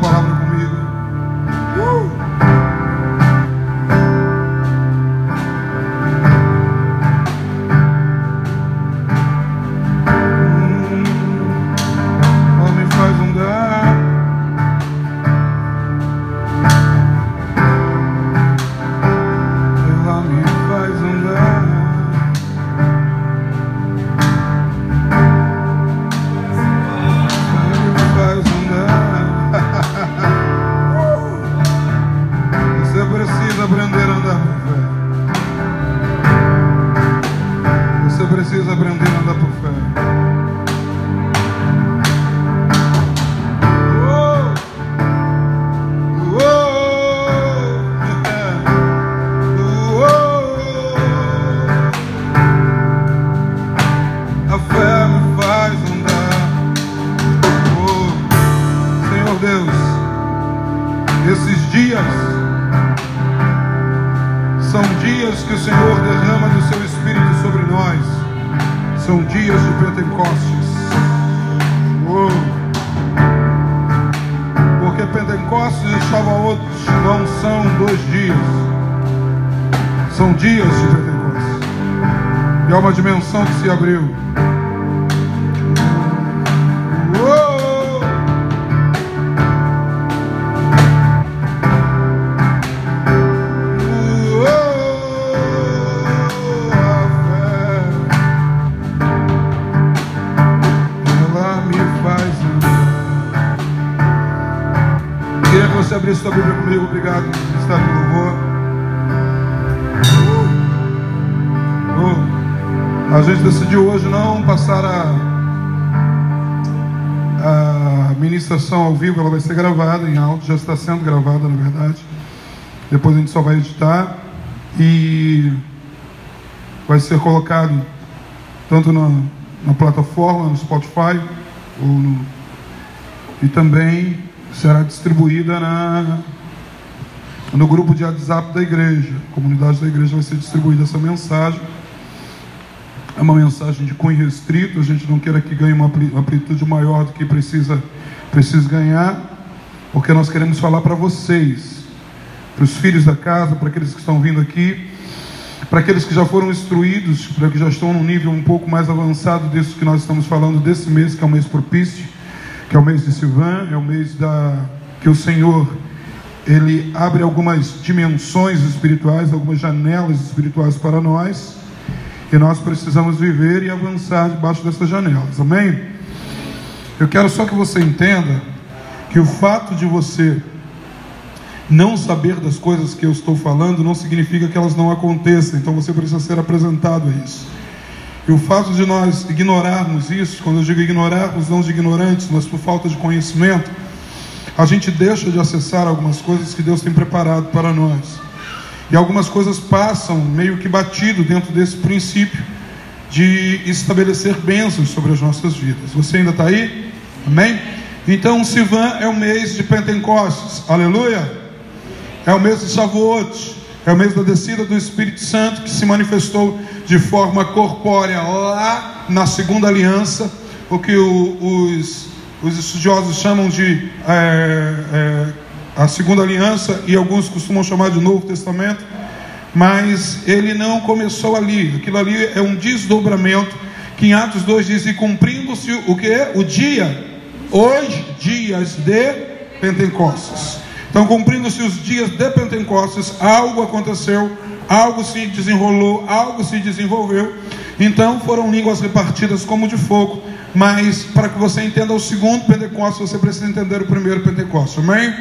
tua gente decidiu hoje não passar a, a ministração ao vivo. Ela vai ser gravada em áudio. Já está sendo gravada, na verdade. Depois a gente só vai editar. E vai ser colocado tanto na, na plataforma, no Spotify, no, e também será distribuída na, no grupo de WhatsApp da igreja. A comunidade da igreja vai ser distribuída essa mensagem. É uma mensagem de cunho restrito, a gente não queira que ganhe uma ampli- amplitude maior do que precisa, precisa ganhar, porque nós queremos falar para vocês, para os filhos da casa, para aqueles que estão vindo aqui, para aqueles que já foram instruídos, para que já estão num nível um pouco mais avançado disso que nós estamos falando desse mês, que é o mês propício, que é o mês de Sivan, é o mês da que o Senhor ele abre algumas dimensões espirituais, algumas janelas espirituais para nós, e nós precisamos viver e avançar debaixo dessas janelas. Amém? Eu quero só que você entenda que o fato de você não saber das coisas que eu estou falando não significa que elas não aconteçam, então você precisa ser apresentado a isso. E o fato de nós ignorarmos isso, quando eu digo ignorarmos, não de ignorantes, mas por falta de conhecimento, a gente deixa de acessar algumas coisas que Deus tem preparado para nós. E algumas coisas passam meio que batido dentro desse princípio de estabelecer bênçãos sobre as nossas vidas. Você ainda está aí? Amém? Então, Sivan é o mês de Pentecostes. Aleluia! É o mês de Shavuot, é o mês da descida do Espírito Santo que se manifestou de forma corpórea lá na segunda aliança, o que o- os, os estudiosos chamam de é, é, a segunda aliança e alguns costumam chamar de Novo Testamento, mas ele não começou ali, aquilo ali é um desdobramento que em Atos 2 diz: e cumprindo-se o que? O dia, os dias de Pentecostes. Então, cumprindo-se os dias de Pentecostes, algo aconteceu, algo se desenrolou, algo se desenvolveu. Então, foram línguas repartidas como de fogo. Mas, para que você entenda o segundo Pentecostes, você precisa entender o primeiro Pentecostes. Amém?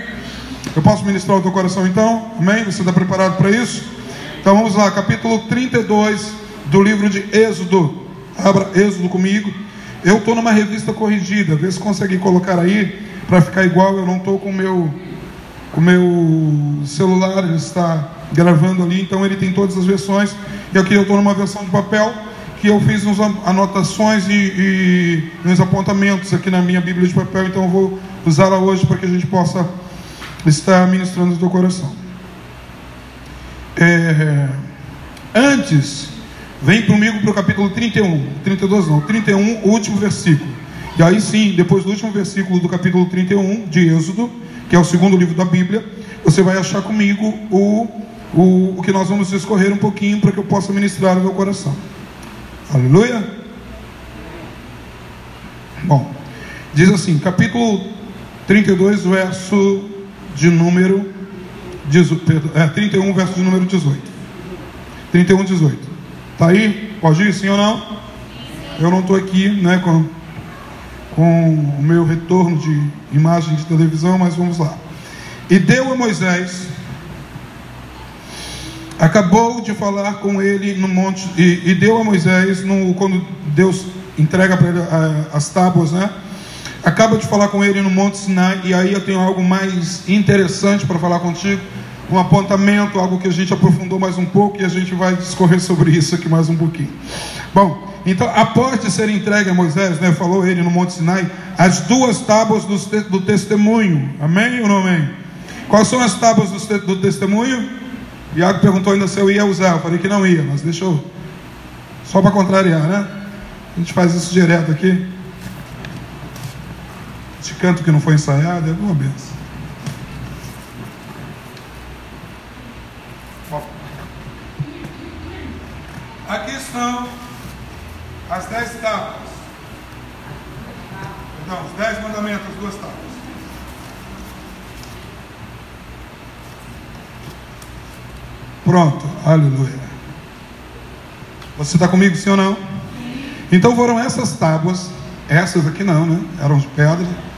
Eu posso ministrar o teu coração então? Amém? Você está preparado para isso? Então, vamos lá, capítulo 32 do livro de Êxodo. Abra Êxodo comigo. Eu estou numa revista corrigida, vê se consegue colocar aí, para ficar igual. Eu não estou com meu o meu celular ele está gravando ali, então ele tem todas as versões. E aqui eu estou numa versão de papel que eu fiz uns anotações e, e uns apontamentos aqui na minha Bíblia de papel, então eu vou usá-la hoje para que a gente possa estar ministrando o teu coração. É, antes, vem comigo para o capítulo 31, 32 não, 31, o último versículo. E aí sim, depois do último versículo do capítulo 31 de Êxodo, que é o segundo livro da Bíblia, você vai achar comigo o, o, o que nós vamos discorrer um pouquinho para que eu possa ministrar no meu coração. Aleluia. Bom, diz assim, capítulo 32, verso de número é, 31, verso de número 18. 31, 18. Está aí? Pode ir, sim ou não? Eu não estou aqui né, com, com o meu retorno de imagem de televisão, mas vamos lá. E deu a Moisés, acabou de falar com ele no monte, e, e deu a Moisés, no, quando Deus entrega para ele as tábuas, né? Acaba de falar com ele no Monte Sinai, e aí eu tenho algo mais interessante para falar contigo um apontamento, algo que a gente aprofundou mais um pouco e a gente vai discorrer sobre isso aqui mais um pouquinho. Bom, então após de ser entregue a Moisés, né, falou ele no Monte Sinai, as duas tábuas do, do testemunho. Amém ou não amém? Quais são as tábuas do, do testemunho? Iago perguntou ainda se eu ia usar. Eu falei que não ia, mas deixa eu. Só para contrariar, né? A gente faz isso direto aqui. Esse canto que não foi ensaiado é uma benção. Aqui estão as dez tábuas. Perdão, os dez mandamentos, as duas tábuas. Pronto, aleluia. Você está comigo, sim ou não? Então foram essas tábuas, essas aqui não, né? Eram de pedra,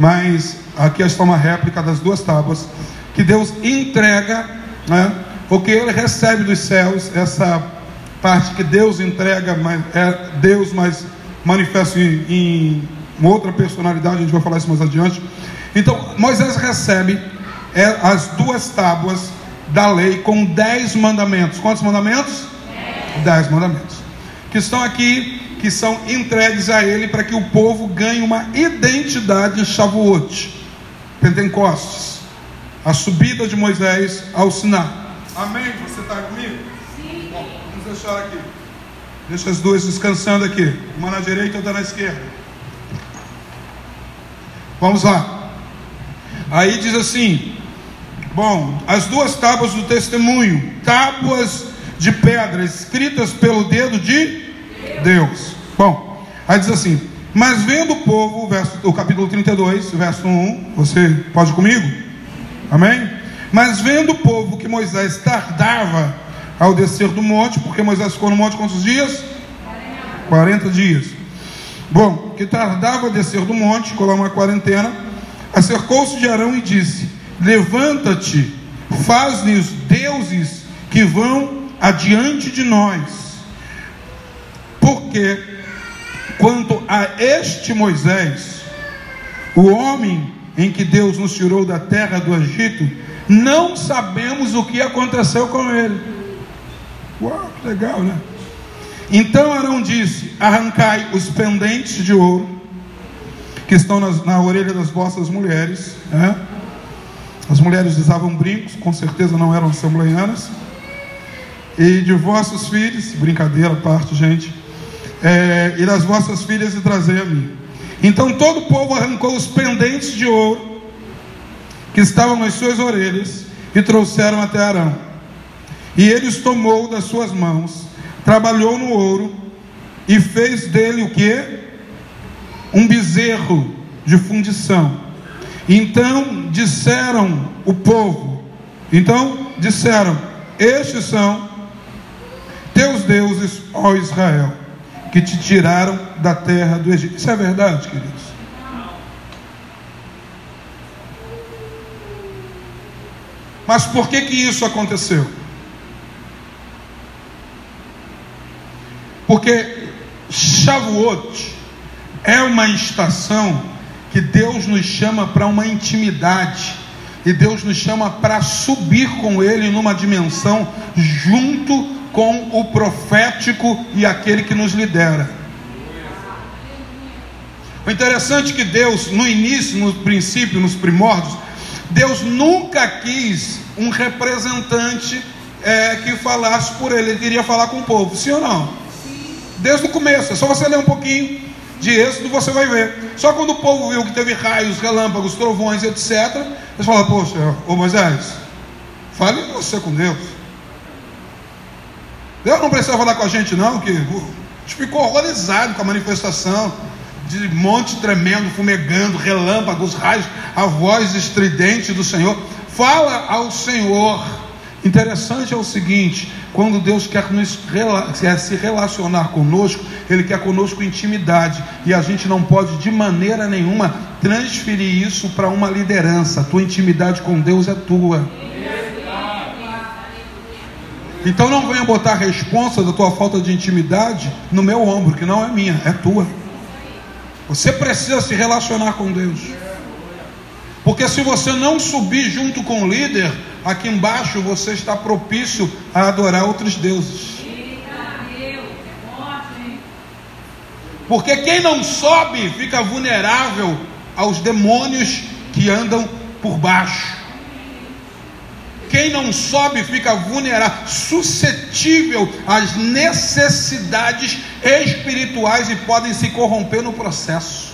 mas aqui está uma réplica das duas tábuas que Deus entrega, né? Porque Ele recebe dos céus essa parte que Deus entrega, mas é Deus, mas manifesta em, em outra personalidade, a gente vai falar isso mais adiante. Então, Moisés recebe é, as duas tábuas da lei com dez mandamentos. Quantos mandamentos? Dez. dez mandamentos. Que estão aqui, que são entregues a ele para que o povo ganhe uma identidade em Shavuot, Pentecostes, a subida de Moisés ao Sinai. Amém? Você está comigo? deixar aqui. Deixa as duas descansando aqui. Uma na direita e outra na esquerda. Vamos lá. Aí diz assim: Bom, as duas tábuas do testemunho, tábuas de pedra escritas pelo dedo de Deus. Bom, aí diz assim: Mas vendo o povo, verso, o capítulo 32, verso 1, você pode comigo? Amém? Mas vendo o povo que Moisés tardava ao descer do monte, porque Moisés ficou no monte quantos dias? 40 dias. Bom, que tardava a descer do monte, lá uma quarentena, acercou-se de Arão e disse: Levanta-te, faz-lhes deuses que vão adiante de nós, porque quanto a este Moisés, o homem em que Deus nos tirou da terra do Egito, não sabemos o que aconteceu com ele. Uau, que legal, né? Então Arão disse: Arrancai os pendentes de ouro que estão nas, na orelha das vossas mulheres. Né? As mulheres usavam brincos, com certeza não eram assembleianas. E de vossos filhos, brincadeira parte, gente. É, e das vossas filhas e trazei a mim. Então todo o povo arrancou os pendentes de ouro que estavam nas suas orelhas e trouxeram até Arão. E ele os tomou das suas mãos, trabalhou no ouro e fez dele o que? Um bezerro de fundição. Então disseram o povo, então disseram: Estes são teus deuses, ó Israel, que te tiraram da terra do Egito. Isso é verdade, queridos? Mas por que que isso aconteceu? Porque Shavuot é uma estação que Deus nos chama para uma intimidade. E Deus nos chama para subir com Ele numa dimensão junto com o profético e aquele que nos lidera. O interessante é que Deus, no início, no princípio, nos primórdios, Deus nunca quis um representante é, que falasse por ele, ele queria falar com o povo, sim ou não? Desde o começo, é só você ler um pouquinho de Êxodo, você vai ver. Só quando o povo viu que teve raios, relâmpagos, trovões, etc., Eles falam, poxa, ô Moisés, fale você com Deus. Deus não precisa falar com a gente, não, que ficou horrorizado com a manifestação de monte tremendo, fumegando, relâmpagos, raios, a voz estridente do Senhor. Fala ao Senhor. Interessante é o seguinte: quando Deus quer, nos, quer se relacionar conosco, Ele quer conosco intimidade, e a gente não pode de maneira nenhuma transferir isso para uma liderança. A tua intimidade com Deus é tua. Então não venha botar a responsa da tua falta de intimidade no meu ombro, que não é minha, é tua. Você precisa se relacionar com Deus. Porque se você não subir junto com o líder, aqui embaixo você está propício a adorar outros deuses. Porque quem não sobe fica vulnerável aos demônios que andam por baixo. Quem não sobe fica vulnerável, suscetível às necessidades espirituais e podem se corromper no processo.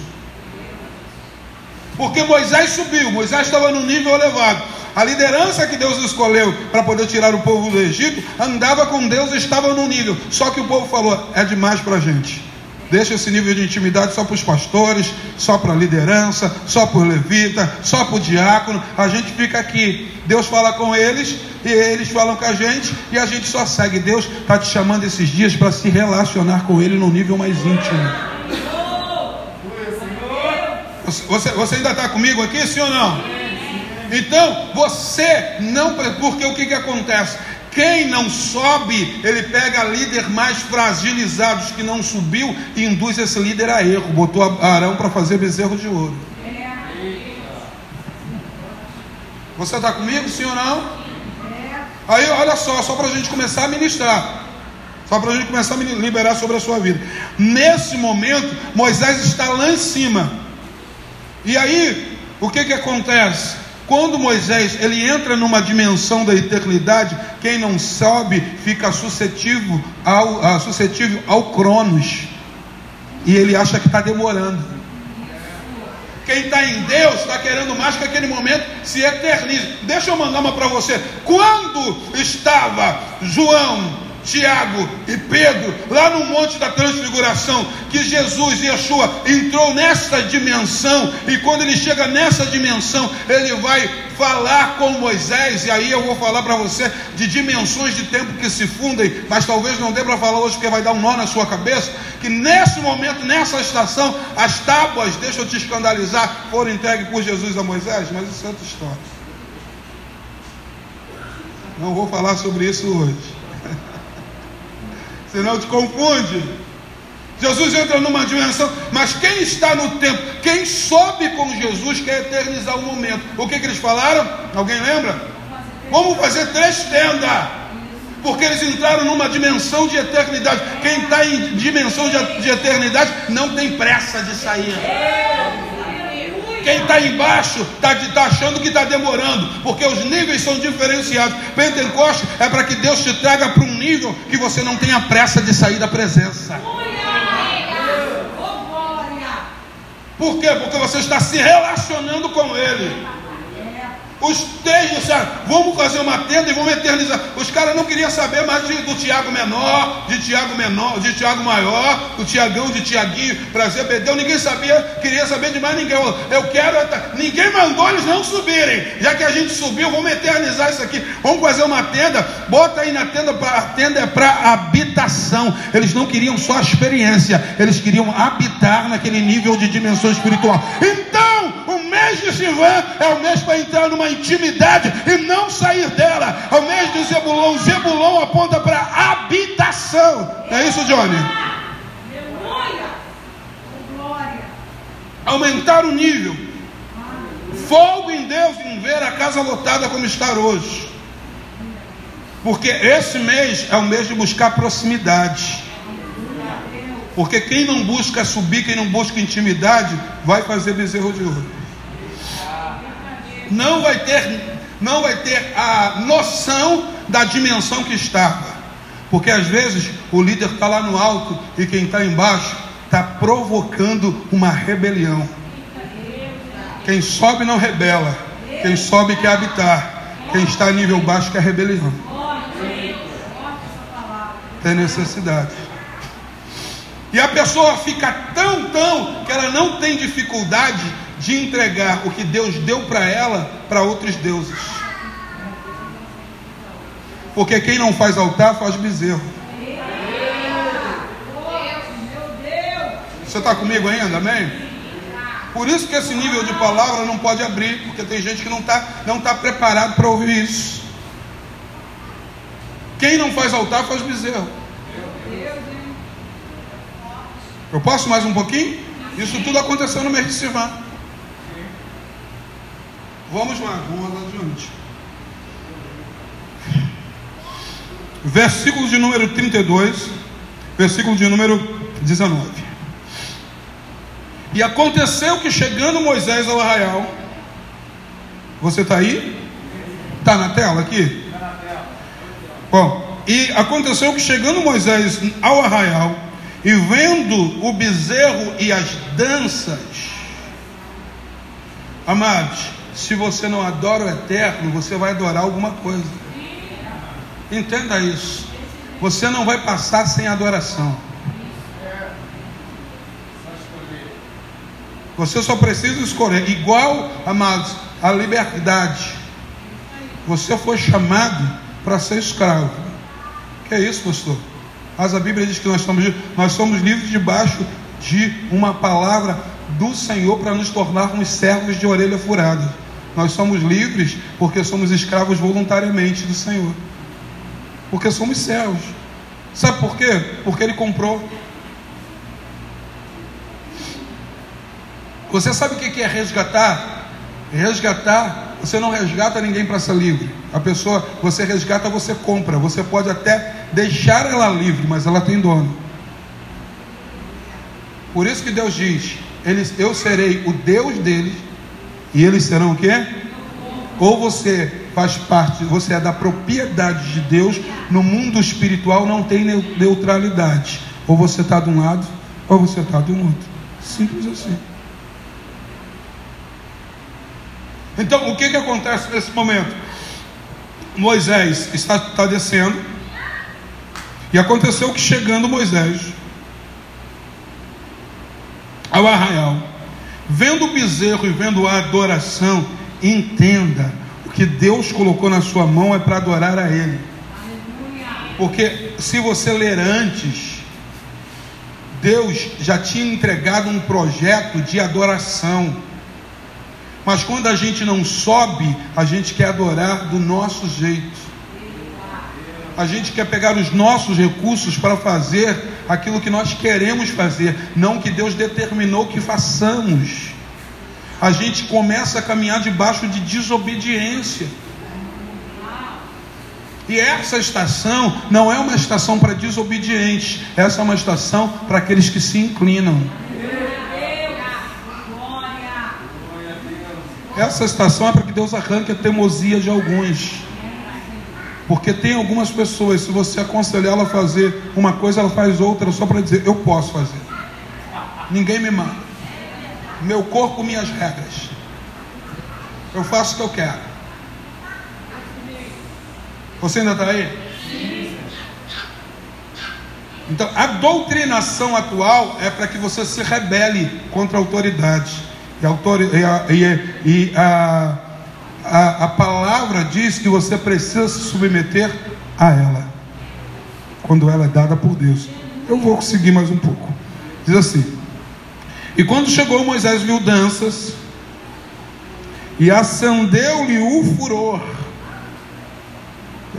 Porque Moisés subiu, Moisés estava num nível elevado. A liderança que Deus escolheu para poder tirar o povo do Egito andava com Deus estava num nível. Só que o povo falou: é demais para a gente. Deixa esse nível de intimidade só para os pastores, só para a liderança, só para o levita, só para o diácono. A gente fica aqui. Deus fala com eles e eles falam com a gente e a gente só segue. Deus está te chamando esses dias para se relacionar com Ele no nível mais íntimo. Você, você ainda está comigo aqui, sim ou não? Então, você não. Porque o que, que acontece? Quem não sobe, ele pega líder mais fragilizados que não subiu e induz esse líder a erro. Botou Arão para fazer bezerro de ouro. Você está comigo, sim ou não? Aí, olha só, só para a gente começar a ministrar. Só para a gente começar a liberar sobre a sua vida. Nesse momento, Moisés está lá em cima. E aí, o que que acontece? Quando Moisés ele entra numa dimensão da eternidade, quem não sobe fica suscetível ao, uh, suscetível ao Cronos. E ele acha que está demorando. Quem está em Deus está querendo mais que aquele momento se eternize. Deixa eu mandar uma para você. Quando estava João Tiago e Pedro, lá no Monte da Transfiguração, que Jesus, Yeshua, entrou nessa dimensão, e quando ele chega nessa dimensão, ele vai falar com Moisés, e aí eu vou falar para você de dimensões de tempo que se fundem, mas talvez não dê para falar hoje, porque vai dar um nó na sua cabeça, que nesse momento, nessa estação, as tábuas, deixa eu te escandalizar, foram entregues por Jesus a Moisés, mas isso é outra história. Não vou falar sobre isso hoje senão te confunde. Jesus entra numa dimensão, mas quem está no tempo, quem sobe com Jesus quer eternizar o momento. O que, que eles falaram? Alguém lembra? Vamos fazer três tendas, porque eles entraram numa dimensão de eternidade. Quem está em dimensão de, de eternidade não tem pressa de sair. Quem está embaixo está tá achando que está demorando, porque os níveis são diferenciados. Pentecoste é para que Deus te traga para um nível que você não tenha pressa de sair da presença. Por quê? Porque você está se relacionando com Ele. Os três disseram: vamos fazer uma tenda e vamos eternizar. Os caras não queriam saber mais de, do Tiago menor, de Tiago menor, de Tiago maior, do Tiagão, de Tiaguinho, para Zebedeu. Ninguém sabia, queria saber de mais ninguém. Eu quero. Ninguém mandou eles não subirem. Já que a gente subiu, vamos eternizar isso aqui. Vamos fazer uma tenda. Bota aí na tenda. A tenda é para habitação. Eles não queriam só a experiência, eles queriam habitar naquele nível de dimensão espiritual. Então, de Sivan é o mês para entrar numa intimidade e não sair dela. Ao mês de Zebulon, Zebulon aponta para habitação. É isso, Johnny? Aumentar o nível. Fogo em Deus em ver a casa lotada como está hoje. Porque esse mês é o mês de buscar proximidade. Porque quem não busca subir, quem não busca intimidade, vai fazer bezerro de ouro não vai ter, não vai ter a noção da dimensão que estava. Porque às vezes o líder está lá no alto e quem está embaixo está provocando uma rebelião. Quem sobe não rebela, Quem sobe quer habitar. Quem está a nível baixo quer rebelião. Tem necessidade. E a pessoa fica tão, tão, que ela não tem dificuldade de entregar o que Deus deu para ela para outros deuses. Porque quem não faz altar faz bezerro. Você está comigo ainda, amém? Por isso que esse nível de palavra não pode abrir, porque tem gente que não está não tá preparado para ouvir isso. Quem não faz altar faz bezerro. Eu posso mais um pouquinho? Isso tudo aconteceu no mês de Sivan. Vamos lá, vamos adiante. Versículo de número 32, versículo de número 19. E aconteceu que chegando Moisés ao arraial, você está aí? Está na tela aqui? Bom, e aconteceu que chegando Moisés ao arraial, e vendo o bezerro e as danças, amados, se você não adora o eterno, você vai adorar alguma coisa. Entenda isso. Você não vai passar sem adoração. Você só precisa escolher. Igual, amados, a liberdade. Você foi chamado para ser escravo. Que é isso, pastor? Mas a Bíblia diz que nós somos, nós somos livres debaixo de uma palavra do Senhor para nos tornarmos servos de orelha furada. Nós somos livres porque somos escravos voluntariamente do Senhor. Porque somos servos. Sabe por quê? Porque Ele comprou. Você sabe o que é resgatar? Resgatar, você não resgata ninguém para ser livre. A pessoa, você resgata, você compra. Você pode até deixar ela livre, mas ela tem dono. Por isso que Deus diz: eles, Eu serei o Deus deles, e eles serão o quê? Ou você faz parte, você é da propriedade de Deus, no mundo espiritual não tem neutralidade. Ou você está de um lado, ou você está do outro. Simples assim. Então, o que, que acontece nesse momento? Moisés está, está descendo, e aconteceu que chegando Moisés ao arraial, vendo o bezerro e vendo a adoração, entenda: o que Deus colocou na sua mão é para adorar a Ele. Porque se você ler antes, Deus já tinha entregado um projeto de adoração. Mas quando a gente não sobe, a gente quer adorar do nosso jeito. A gente quer pegar os nossos recursos para fazer aquilo que nós queremos fazer, não que Deus determinou que façamos. A gente começa a caminhar debaixo de desobediência. E essa estação não é uma estação para desobedientes, essa é uma estação para aqueles que se inclinam. Essa estação é para que Deus arranque a teimosia de alguns. Porque tem algumas pessoas, se você aconselhar ela a fazer uma coisa, ela faz outra só para dizer, eu posso fazer. Ninguém me manda. Meu corpo, minhas regras. Eu faço o que eu quero. Você ainda está aí? Então, a doutrinação atual é para que você se rebele contra a autoridade. E a, e a, e a, a, a palavra diz que você precisa se submeter a ela, quando ela é dada por Deus. Eu vou conseguir mais um pouco. Diz assim: E quando chegou Moisés viu danças, e acendeu-lhe o furor.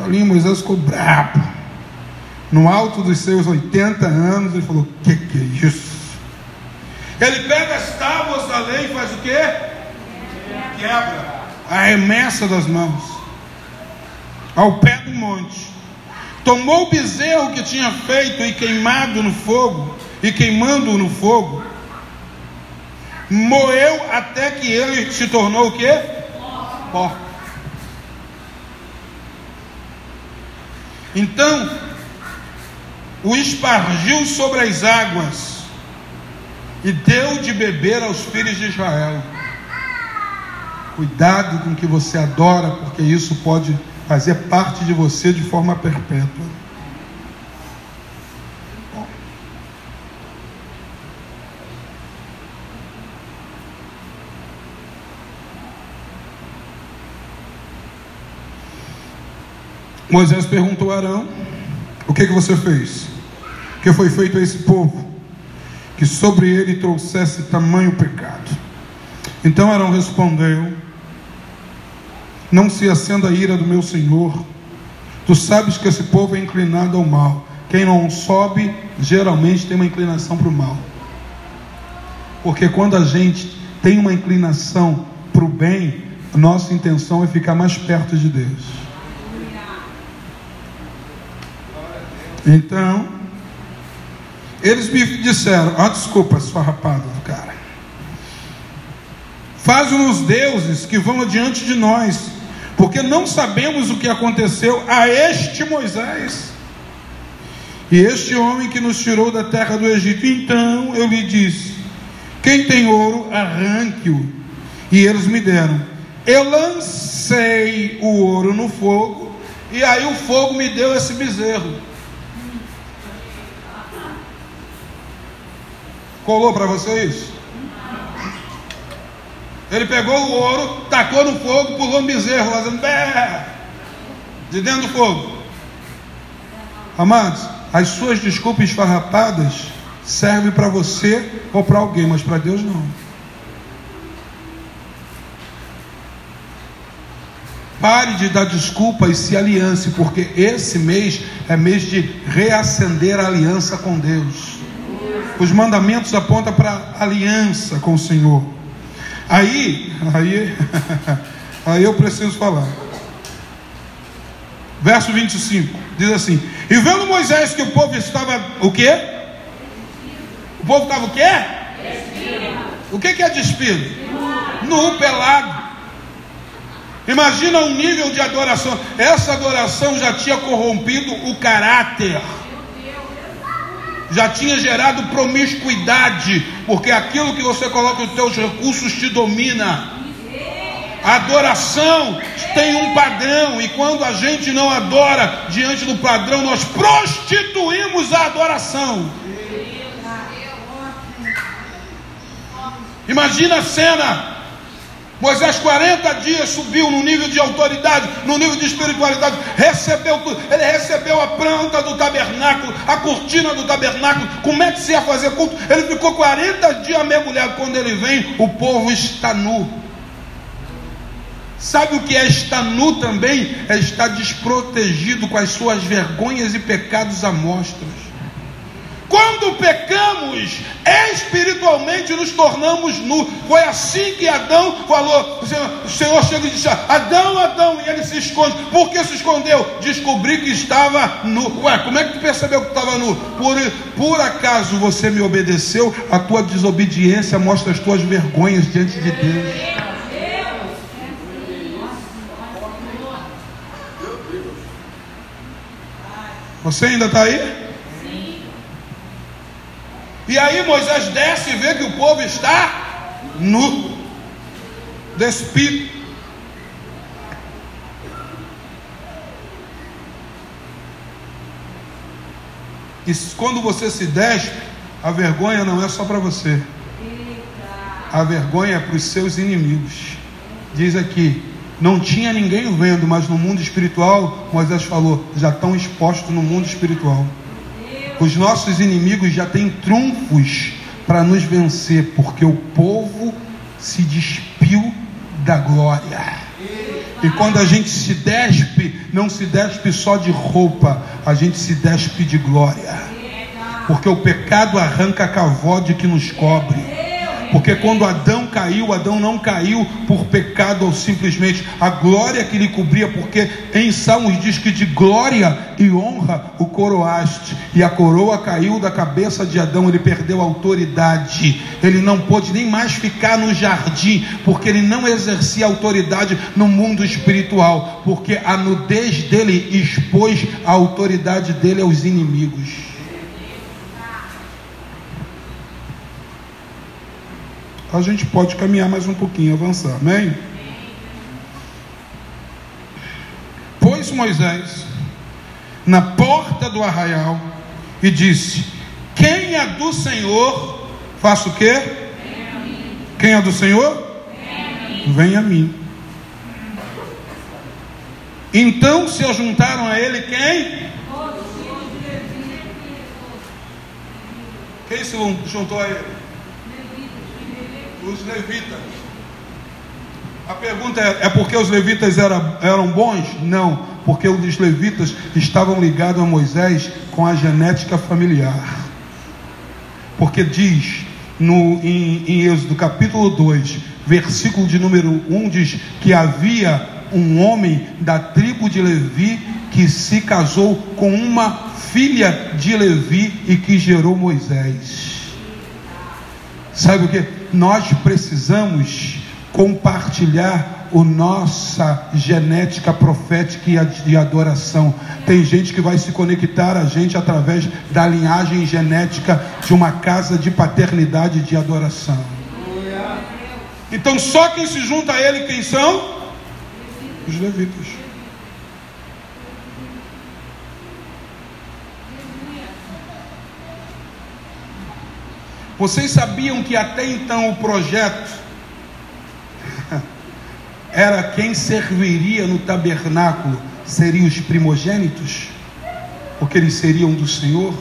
Ali Moisés ficou brabo. No alto dos seus 80 anos, ele falou: Que que é isso? Ele pega as tábuas da lei e faz o quê? Quebra. Arremessa das mãos. Ao pé do monte. Tomou o bezerro que tinha feito e queimado no fogo. E queimando no fogo. Moeu até que ele se tornou o quê? Pó. Então, o espargiu sobre as águas e deu de beber aos filhos de Israel. Cuidado com o que você adora, porque isso pode fazer parte de você de forma perpétua. Moisés perguntou a Arão: O que, que você fez? O que foi feito a esse povo? Que sobre ele trouxesse tamanho pecado. Então Arão respondeu: Não se acenda a ira do meu senhor. Tu sabes que esse povo é inclinado ao mal. Quem não sobe, geralmente tem uma inclinação para o mal. Porque quando a gente tem uma inclinação para o bem, nossa intenção é ficar mais perto de Deus. Então, eles me disseram: Ah, desculpa, sua rapada do cara. Faz-nos deuses que vão adiante de nós, porque não sabemos o que aconteceu a este Moisés. E este homem que nos tirou da terra do Egito. Então eu lhe disse: Quem tem ouro, arranque-o. E eles me deram. Eu lancei o ouro no fogo, e aí o fogo me deu esse bezerro. Colou para você isso? Ele pegou o ouro, tacou no fogo, pulou um bezerro, fazendo bé, de dentro do fogo. Amados, as suas desculpas farrapadas servem para você ou para alguém, mas para Deus não. Pare de dar desculpa e se aliance, porque esse mês é mês de reacender a aliança com Deus. Os mandamentos apontam para aliança com o Senhor. Aí, aí, aí eu preciso falar. Verso 25 diz assim: E vendo Moisés que o povo estava o quê? O povo estava o quê? Despido. O que, que é despido? Nu, pelado. Imagina um nível de adoração. Essa adoração já tinha corrompido o caráter já tinha gerado promiscuidade, porque aquilo que você coloca os seus recursos te domina. A adoração tem um padrão, e quando a gente não adora diante do padrão, nós prostituímos a adoração. Imagina a cena Moisés 40 dias subiu no nível de autoridade, no nível de espiritualidade, recebeu tudo. Ele recebeu a planta do tabernáculo, a cortina do tabernáculo. Como é que se ia fazer culto? Ele ficou 40 dias mergulhado. Quando ele vem, o povo está nu. Sabe o que é estar nu também? É estar desprotegido com as suas vergonhas e pecados à. Quando pecamos, espiritualmente nos tornamos nu. Foi assim que Adão falou. O Senhor, chega e diz: Adão, Adão, e ele se esconde. Por que se escondeu? Descobri que estava nu. Ué, como é que tu percebeu que estava nu? Por, por acaso você me obedeceu? A tua desobediência mostra as tuas vergonhas diante de Deus. Você ainda está aí? E aí Moisés desce e vê que o povo está nu, despido. E quando você se despe, a vergonha não é só para você. A vergonha é para os seus inimigos. Diz aqui: não tinha ninguém vendo, mas no mundo espiritual, Moisés falou, já estão expostos no mundo espiritual. Os nossos inimigos já têm trunfos para nos vencer, porque o povo se despiu da glória. E quando a gente se despe, não se despe só de roupa, a gente se despe de glória. Porque o pecado arranca a cavode que nos cobre. Porque quando Adão caiu, Adão não caiu por pecado ou simplesmente a glória que lhe cobria, porque em Salmos diz que de glória e honra o coroaste, e a coroa caiu da cabeça de Adão, ele perdeu a autoridade, ele não pôde nem mais ficar no jardim, porque ele não exercia autoridade no mundo espiritual, porque a nudez dele expôs a autoridade dele aos inimigos. a gente pode caminhar mais um pouquinho, avançar. Amém? Pôs Moisés na porta do arraial e disse: Quem é do Senhor, faça o quê? Quem é do Senhor? Vem a mim. Então se ajuntaram a ele quem? Quem se juntou a ele? Os levitas. A pergunta é: é porque os levitas eram, eram bons? Não, porque os levitas estavam ligados a Moisés com a genética familiar. Porque diz no, em, em Êxodo capítulo 2, versículo de número 1, diz que havia um homem da tribo de Levi que se casou com uma filha de Levi e que gerou Moisés. Sabe o que? Nós precisamos compartilhar a nossa genética profética e de adoração. Tem gente que vai se conectar a gente através da linhagem genética de uma casa de paternidade de adoração. Então só quem se junta a ele quem são? Os levitas. Vocês sabiam que até então o projeto era quem serviria no tabernáculo seriam os primogênitos, porque eles seriam do Senhor.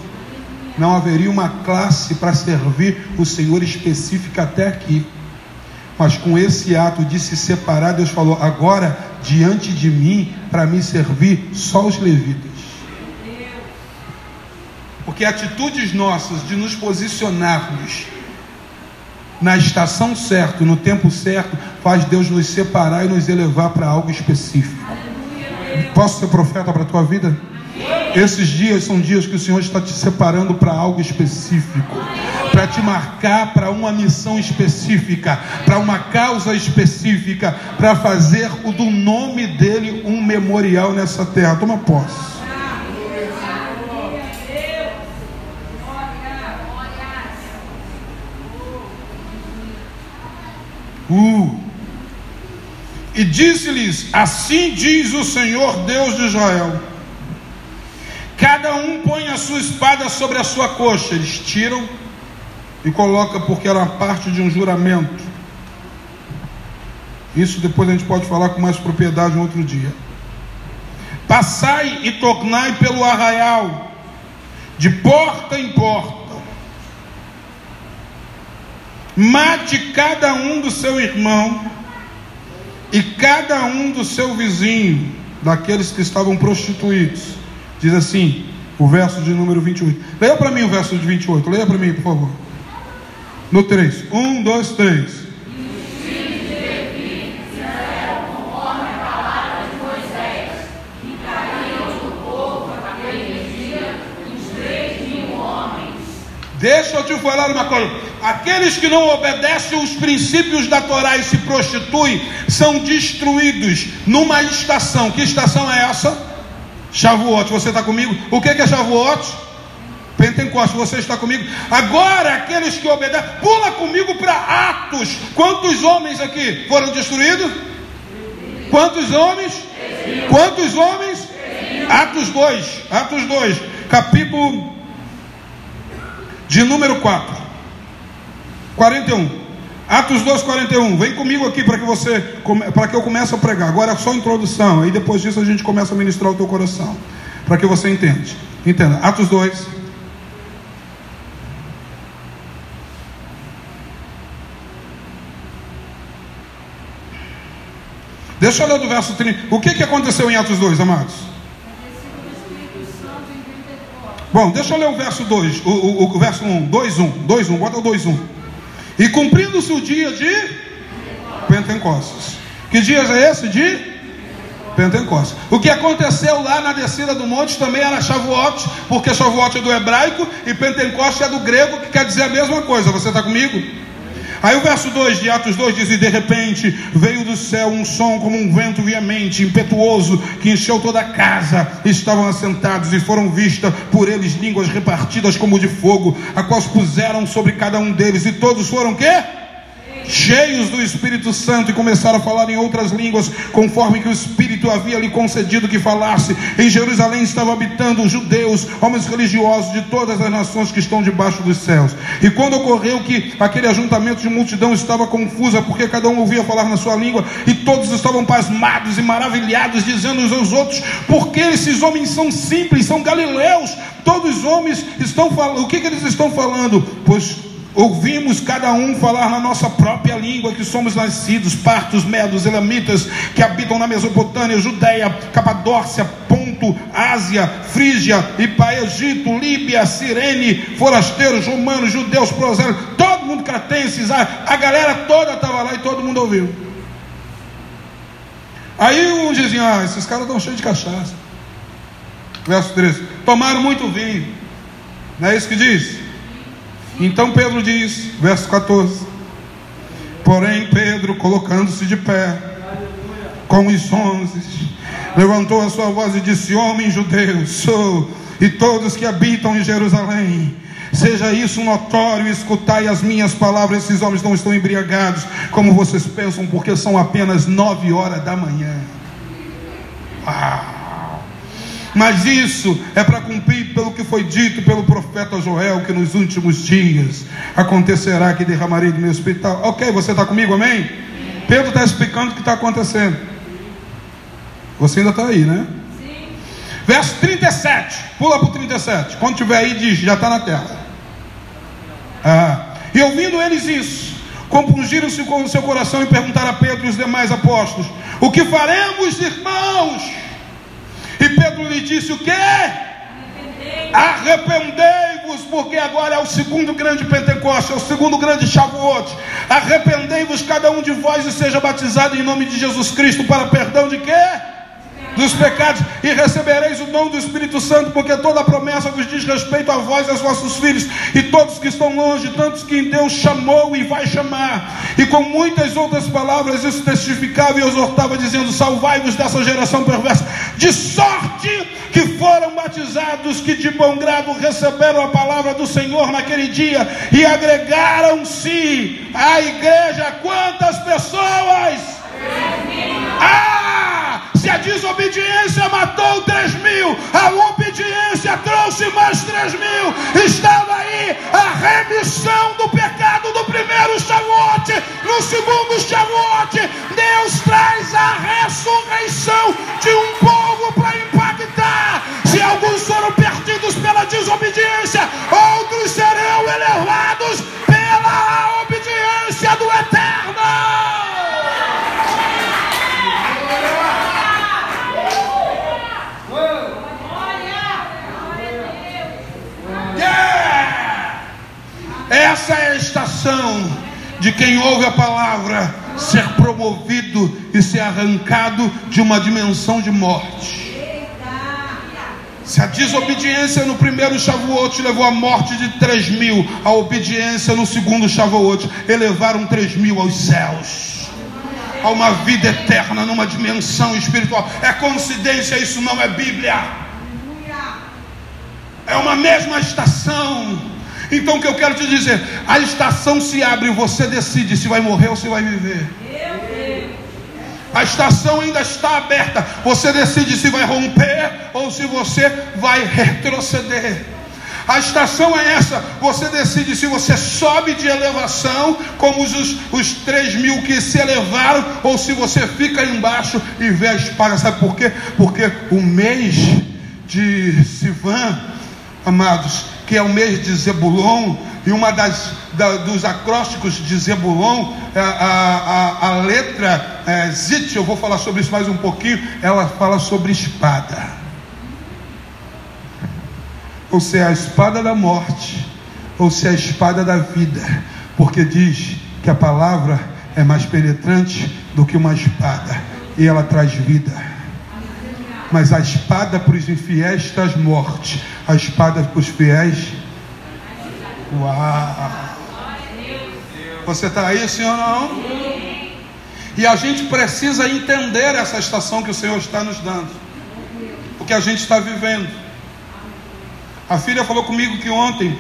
Não haveria uma classe para servir o Senhor específica até aqui. Mas com esse ato de se separar, Deus falou: agora diante de mim, para me servir, só os levitas. Porque atitudes nossas de nos posicionarmos na estação certa, no tempo certo, faz Deus nos separar e nos elevar para algo específico. Posso ser profeta para a tua vida? Esses dias são dias que o Senhor está te separando para algo específico, para te marcar para uma missão específica, para uma causa específica, para fazer o do nome dele um memorial nessa terra. Toma posse. Uh. E disse-lhes: Assim diz o Senhor Deus de Israel: Cada um põe a sua espada sobre a sua coxa. Eles tiram e colocam, porque era parte de um juramento. Isso depois a gente pode falar com mais propriedade um outro dia. Passai e tornai pelo arraial, de porta em porta Mate cada um do seu irmão e cada um do seu vizinho, daqueles que estavam prostituídos. Diz assim, o verso de número 28. Leia para mim o verso de 28. Leia para mim, por favor. No 3. 1, 2, 3. Deixa eu te falar uma coisa. Aqueles que não obedecem os princípios da Torá e se prostituem são destruídos numa estação. Que estação é essa? Shavuot. Você está comigo? O que é Shavuot? Pentecostes, você está comigo? Agora, aqueles que obedecem, pula comigo para Atos. Quantos homens aqui foram destruídos? Quantos homens? Quantos homens? Atos 2, Atos 2, capítulo de número 4. 41. Atos 2, 41. Vem comigo aqui para que você para que eu comece a pregar. Agora é só introdução. Aí depois disso a gente começa a ministrar o teu coração. Para que você entenda. Entenda. Atos 2. Deixa eu ler do verso 30. O que, que aconteceu em Atos 2, amados? Bom, deixa eu ler o verso 2, o, o, o verso 1, 2, 1, 2, 1, bota o 2, 1. E cumprindo-se o dia de Pentecostes. Que dias é esse de Pentecostes? O que aconteceu lá na descida do monte também era Shavuot, porque Shavuot é do hebraico e Pentecostes é do grego, que quer dizer a mesma coisa. Você está comigo? Aí o verso 2 de Atos 2 diz: E de repente veio do céu um som como um vento veemente, impetuoso, que encheu toda a casa. Estavam assentados e foram vistas por eles línguas repartidas como de fogo, a quais puseram sobre cada um deles, e todos foram quê? Cheios do Espírito Santo, e começaram a falar em outras línguas, conforme que o Espírito havia lhe concedido que falasse. Em Jerusalém estavam habitando judeus, homens religiosos de todas as nações que estão debaixo dos céus. E quando ocorreu que aquele ajuntamento de multidão estava confusa, porque cada um ouvia falar na sua língua, e todos estavam pasmados e maravilhados, dizendo uns aos outros: porque esses homens são simples, são galileus, todos os homens estão falando. O que, que eles estão falando? Pois Ouvimos cada um falar na nossa própria língua, que somos nascidos, partos, medos, elamitas, que habitam na Mesopotâmia, Judéia, Capadócia, Ponto, Ásia, Frígia, Ipa, Egito, Líbia, Cirene, forasteiros, romanos, judeus, prosélitos, todo mundo cretenses, a, a galera toda estava lá e todo mundo ouviu. Aí um dizia, ah, esses caras estão cheios de cachaça. Verso 13, tomaram muito vinho. Não é isso que diz? Então Pedro diz, verso 14: Porém, Pedro, colocando-se de pé, com os onze, levantou a sua voz e disse: Homem judeu, sou, e todos que habitam em Jerusalém, Seja isso notório, escutai as minhas palavras. Esses homens não estão embriagados, como vocês pensam, porque são apenas nove horas da manhã. Ah! Mas isso é para cumprir pelo que foi dito pelo profeta Joel, que nos últimos dias acontecerá que derramarei do meu hospital. Ok, você está comigo, amém? Pedro está explicando o que está acontecendo. Você ainda está aí, né? Sim. Verso 37, pula para o 37. Quando tiver aí, diz, já está na tela. Ah, e ouvindo eles isso, compungiram-se com o seu coração e perguntaram a Pedro e os demais apóstolos: O que faremos, irmãos? E Pedro lhe disse: O que? Arrependei-vos, porque agora é o segundo grande Pentecostes, é o segundo grande Shavuot. Arrependei-vos cada um de vós e seja batizado em nome de Jesus Cristo para perdão de quê? Dos pecados e recebereis o dom do Espírito Santo, porque toda a promessa vos diz respeito a vós e aos vossos filhos e todos que estão longe, tantos que Deus chamou e vai chamar. E com muitas outras palavras isso testificava e exortava, dizendo: Salvai-vos dessa geração perversa, de sorte que foram batizados, que de bom grado receberam a palavra do Senhor naquele dia e agregaram-se à igreja quantas pessoas? Ah! Se a desobediência matou três mil, a obediência trouxe mais três mil. Estava aí a remissão do pecado do primeiro Shavuot. No segundo Shavuot, Deus traz a ressurreição de um povo para impactar. Se alguns foram perdidos pela desobediência, outros serão elevados pela de quem ouve a palavra ser promovido e ser arrancado de uma dimensão de morte. Se a desobediência no primeiro Shavuot levou à morte de 3 mil, a obediência no segundo Shavuot elevaram 3 mil aos céus. A uma vida eterna numa dimensão espiritual. É coincidência, isso não é Bíblia. É uma mesma estação então o que eu quero te dizer, a estação se abre e você decide se vai morrer ou se vai viver. A estação ainda está aberta. Você decide se vai romper ou se você vai retroceder. A estação é essa. Você decide se você sobe de elevação, como os, os 3 mil que se elevaram, ou se você fica embaixo e vê a espada. Sabe por quê? Porque o mês de Sivan, amados, que é o mês de Zebulon, e uma das da, dos acrósticos de Zebulon, a, a, a, a letra é, Zit, eu vou falar sobre isso mais um pouquinho, ela fala sobre espada. Ou se é a espada da morte, ou se é a espada da vida, porque diz que a palavra é mais penetrante do que uma espada, e ela traz vida mas a espada para os infiéis traz morte, a espada para os fiéis. Uau! Você está aí, senhor? Não? E a gente precisa entender essa estação que o Senhor está nos dando, o que a gente está vivendo. A filha falou comigo que ontem,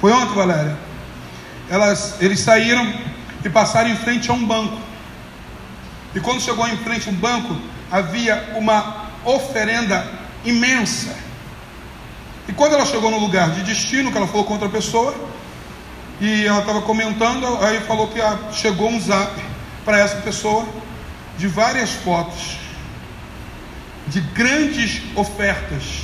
foi ontem, Valéria, elas, eles saíram e passaram em frente a um banco. E quando chegou em frente a um banco, havia uma oferenda imensa. E quando ela chegou no lugar de destino, que ela falou com outra pessoa, e ela estava comentando, aí falou que chegou um zap para essa pessoa de várias fotos, de grandes ofertas.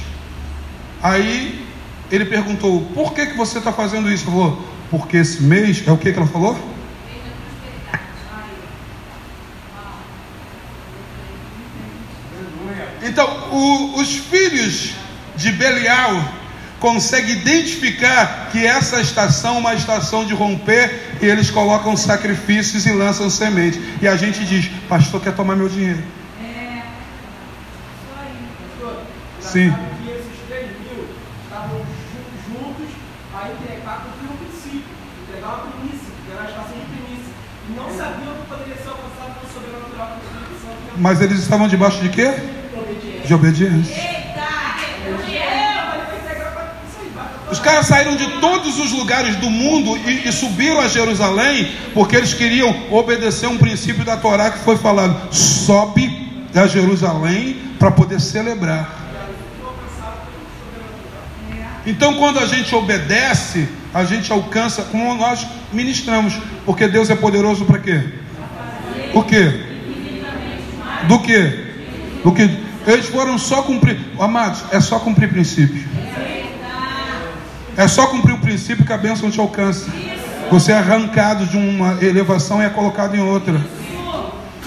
Aí ele perguntou: Por que, que você está fazendo isso? Ela falou: Porque esse mês é o que, que ela falou? Então, o, os filhos de Belial conseguem identificar que essa estação é uma estação de romper e eles colocam sacrifícios e lançam semente. E a gente diz: Pastor, quer tomar meu dinheiro? É, Sim. Mas eles estavam debaixo de quê? De obediência. Os caras saíram de todos os lugares do mundo e, e, subiram a Jerusalém porque eles queriam obedecer um princípio da Torá que foi falado: sobe a Jerusalém para poder celebrar. Então, quando a gente obedece, a gente alcança, como nós ministramos, porque Deus é poderoso para quê? O quê? Do que? Do que? Eles foram só cumprir. Amados, é só cumprir princípio. É só cumprir o princípio que a bênção te alcança. Você é arrancado de uma elevação e é colocado em outra.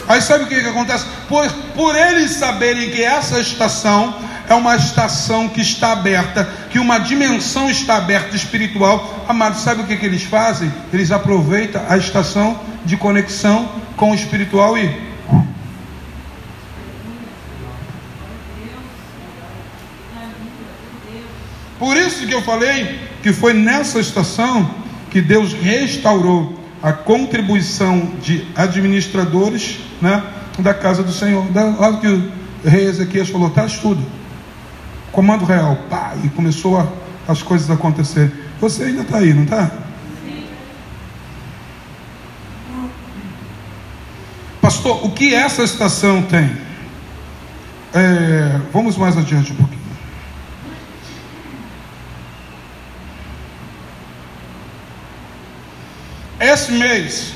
Aí sabe o que, que acontece? Por, por eles saberem que essa estação é uma estação que está aberta, que uma dimensão está aberta espiritual, amados, sabe o que, que eles fazem? Eles aproveitam a estação de conexão com o espiritual e Por isso que eu falei que foi nessa estação que Deus restaurou a contribuição de administradores né, da casa do Senhor. Olha que o rei Ezequias falou: traz tudo. Comando real, pá, e começou a, as coisas a acontecer. Você ainda está aí, não está? Pastor, o que essa estação tem? É, vamos mais adiante um pouquinho. Esse mês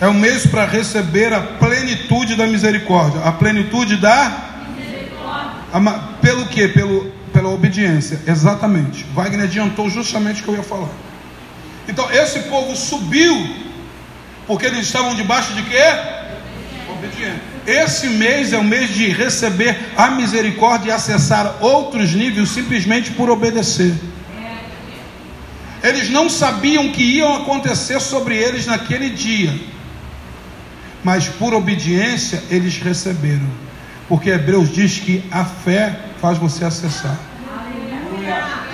é o mês para receber a plenitude da misericórdia. A plenitude da misericórdia. Pelo que? Pelo, pela obediência. Exatamente. Wagner adiantou justamente o que eu ia falar. Então, esse povo subiu, porque eles estavam debaixo de quê? Obediência. Esse mês é o mês de receber a misericórdia e acessar outros níveis simplesmente por obedecer. Eles não sabiam que iam acontecer sobre eles naquele dia, mas por obediência eles receberam, porque Hebreus diz que a fé faz você acessar.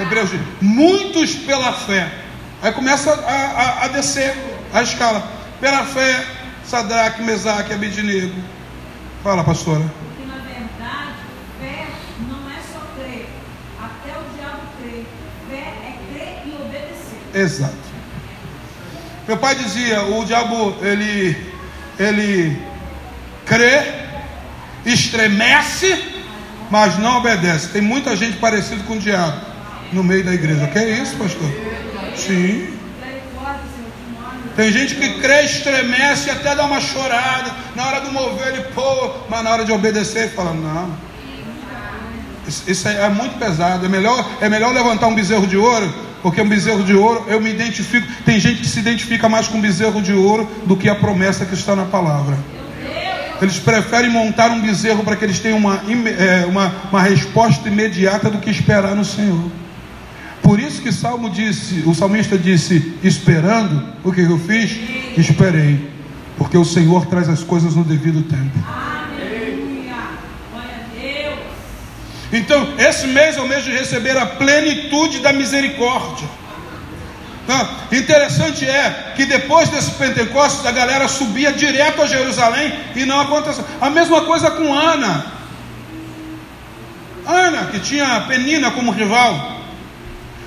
Hebreus diz: muitos pela fé. Aí começa a, a, a descer a escala. Pela fé, Sadraque, Mesaque, Abednego. Fala, pastora. Exato. Meu pai dizia, o diabo ele ele crê, estremece, mas não obedece. Tem muita gente parecida com o diabo no meio da igreja. Que é isso, pastor? Sim. Tem gente que crê, estremece, até dá uma chorada. Na hora do mover, ele pô, mas na hora de obedecer, ele fala: Não. Isso, isso é muito pesado. É melhor, é melhor levantar um bezerro de ouro porque um bezerro de ouro, eu me identifico. Tem gente que se identifica mais com um bezerro de ouro do que a promessa que está na palavra. Eles preferem montar um bezerro para que eles tenham uma, é, uma, uma resposta imediata do que esperar no Senhor. Por isso que Salmo disse, o salmista disse, esperando, o que eu fiz? Esperei. Porque o Senhor traz as coisas no devido tempo. Então, esse mês é o mês de receber a plenitude da misericórdia. Ah, interessante é que depois desse Pentecostes a galera subia direto a Jerusalém e não aconteceu. A mesma coisa com Ana. Ana, que tinha Penina como rival.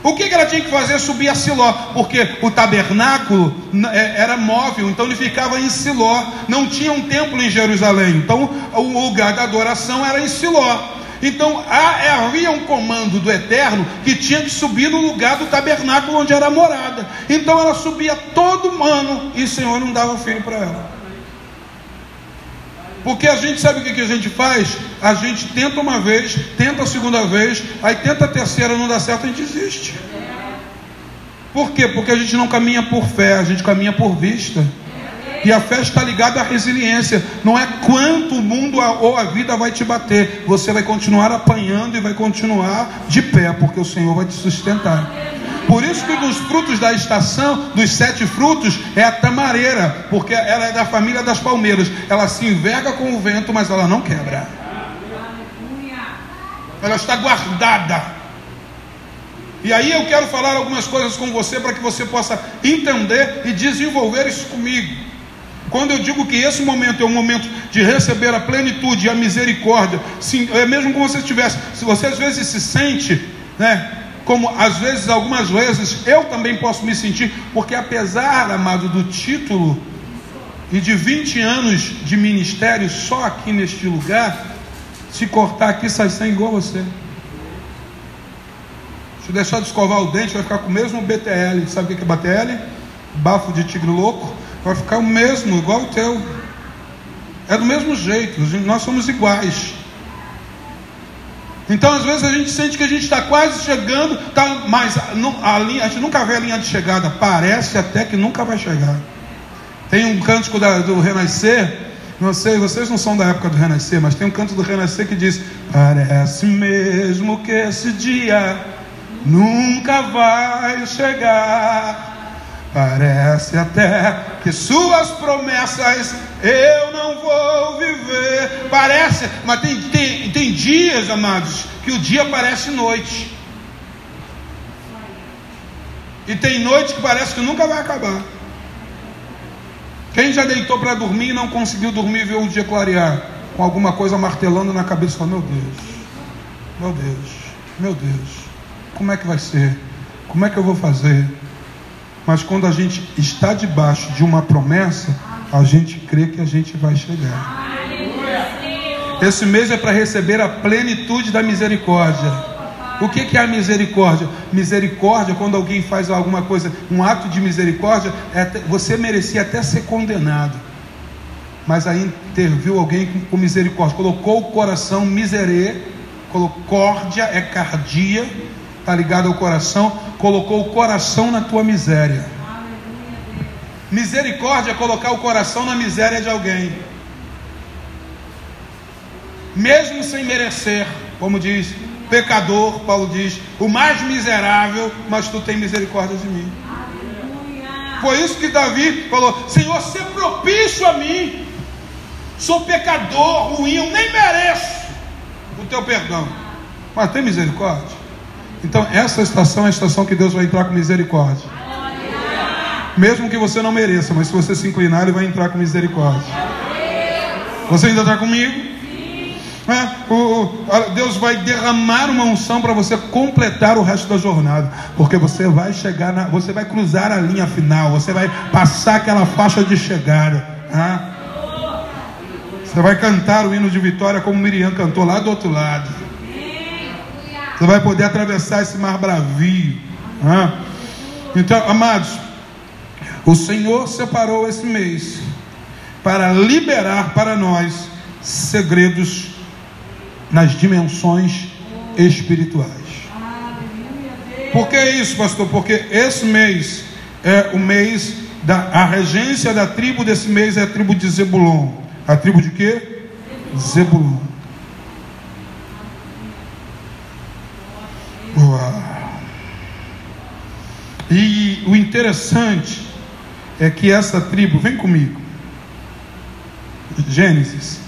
O que, que ela tinha que fazer? Subir a Siló, porque o tabernáculo é, era móvel, então ele ficava em Siló, não tinha um templo em Jerusalém, então o lugar da adoração era em Siló. Então havia um comando do Eterno que tinha que subir no lugar do tabernáculo onde era a morada. Então ela subia todo ano e o Senhor não dava filho para ela. Porque a gente sabe o que, que a gente faz? A gente tenta uma vez, tenta a segunda vez, aí tenta a terceira, não dá certo, a gente desiste. Por quê? Porque a gente não caminha por fé, a gente caminha por vista. E a fé está ligada à resiliência. Não é quanto o mundo ou a vida vai te bater. Você vai continuar apanhando e vai continuar de pé, porque o Senhor vai te sustentar. Por isso que dos frutos da estação, dos sete frutos, é a tamareira, porque ela é da família das palmeiras. Ela se enverga com o vento, mas ela não quebra. Ela está guardada. E aí eu quero falar algumas coisas com você para que você possa entender e desenvolver isso comigo. Quando eu digo que esse momento é um momento de receber a plenitude e a misericórdia, sim, é mesmo como você estivesse, se você às vezes se sente, né, como às vezes, algumas vezes, eu também posso me sentir, porque apesar, amado, do título e de 20 anos de ministério só aqui neste lugar, se cortar aqui sai sangue igual você. Se deixar de escovar o dente, vai ficar com o mesmo BTL. Sabe o que é BTL? Bafo de tigre louco. Vai ficar o mesmo, igual o teu. É do mesmo jeito, nós somos iguais. Então, às vezes, a gente sente que a gente está quase chegando, tá, mas a, linha, a gente nunca vê a linha de chegada. Parece até que nunca vai chegar. Tem um cântico da, do Renascer, não sei, vocês não são da época do Renascer, mas tem um canto do Renascer que diz: Parece mesmo que esse dia nunca vai chegar. Parece até que suas promessas eu não vou viver. Parece, mas tem, tem, tem dias, amados, que o dia parece noite. E tem noite que parece que nunca vai acabar. Quem já deitou para dormir e não conseguiu dormir viu o dia clarear? Com alguma coisa martelando na cabeça, meu Deus, meu Deus, meu Deus, como é que vai ser? Como é que eu vou fazer? Mas quando a gente está debaixo de uma promessa, a gente crê que a gente vai chegar. Esse mês é para receber a plenitude da misericórdia. O que, é a misericórdia? Misericórdia, quando alguém faz alguma coisa, um ato de misericórdia, é até, você merecia até ser condenado. Mas aí interviu alguém com, com misericórdia, colocou o coração miserê, córdia é cardia, está ligado ao coração, colocou o coração na tua miséria. Misericórdia é colocar o coração na miséria de alguém, mesmo sem merecer, como diz pecador, Paulo diz, o mais miserável, mas tu tem misericórdia de mim. Foi isso que Davi falou: Senhor, ser propício a mim, sou pecador, ruim, eu nem mereço o teu perdão, mas tem misericórdia. Então, essa estação é a estação que Deus vai entrar com misericórdia. Mesmo que você não mereça, mas se você se inclinar, Ele vai entrar com misericórdia. Você ainda está comigo? É, o, o, Deus vai derramar uma unção para você completar o resto da jornada, porque você vai chegar, na, você vai cruzar a linha final, você vai passar aquela faixa de chegada. É? Você vai cantar o hino de vitória como Miriam cantou lá do outro lado. Você vai poder atravessar esse mar bravio. Né? Então, amados, o Senhor separou esse mês para liberar para nós segredos nas dimensões espirituais. Por que isso, pastor? Porque esse mês é o mês da a regência da tribo desse mês é a tribo de Zebulon. A tribo de quê? Zebulon. E o interessante é que essa tribo, vem comigo, Gênesis.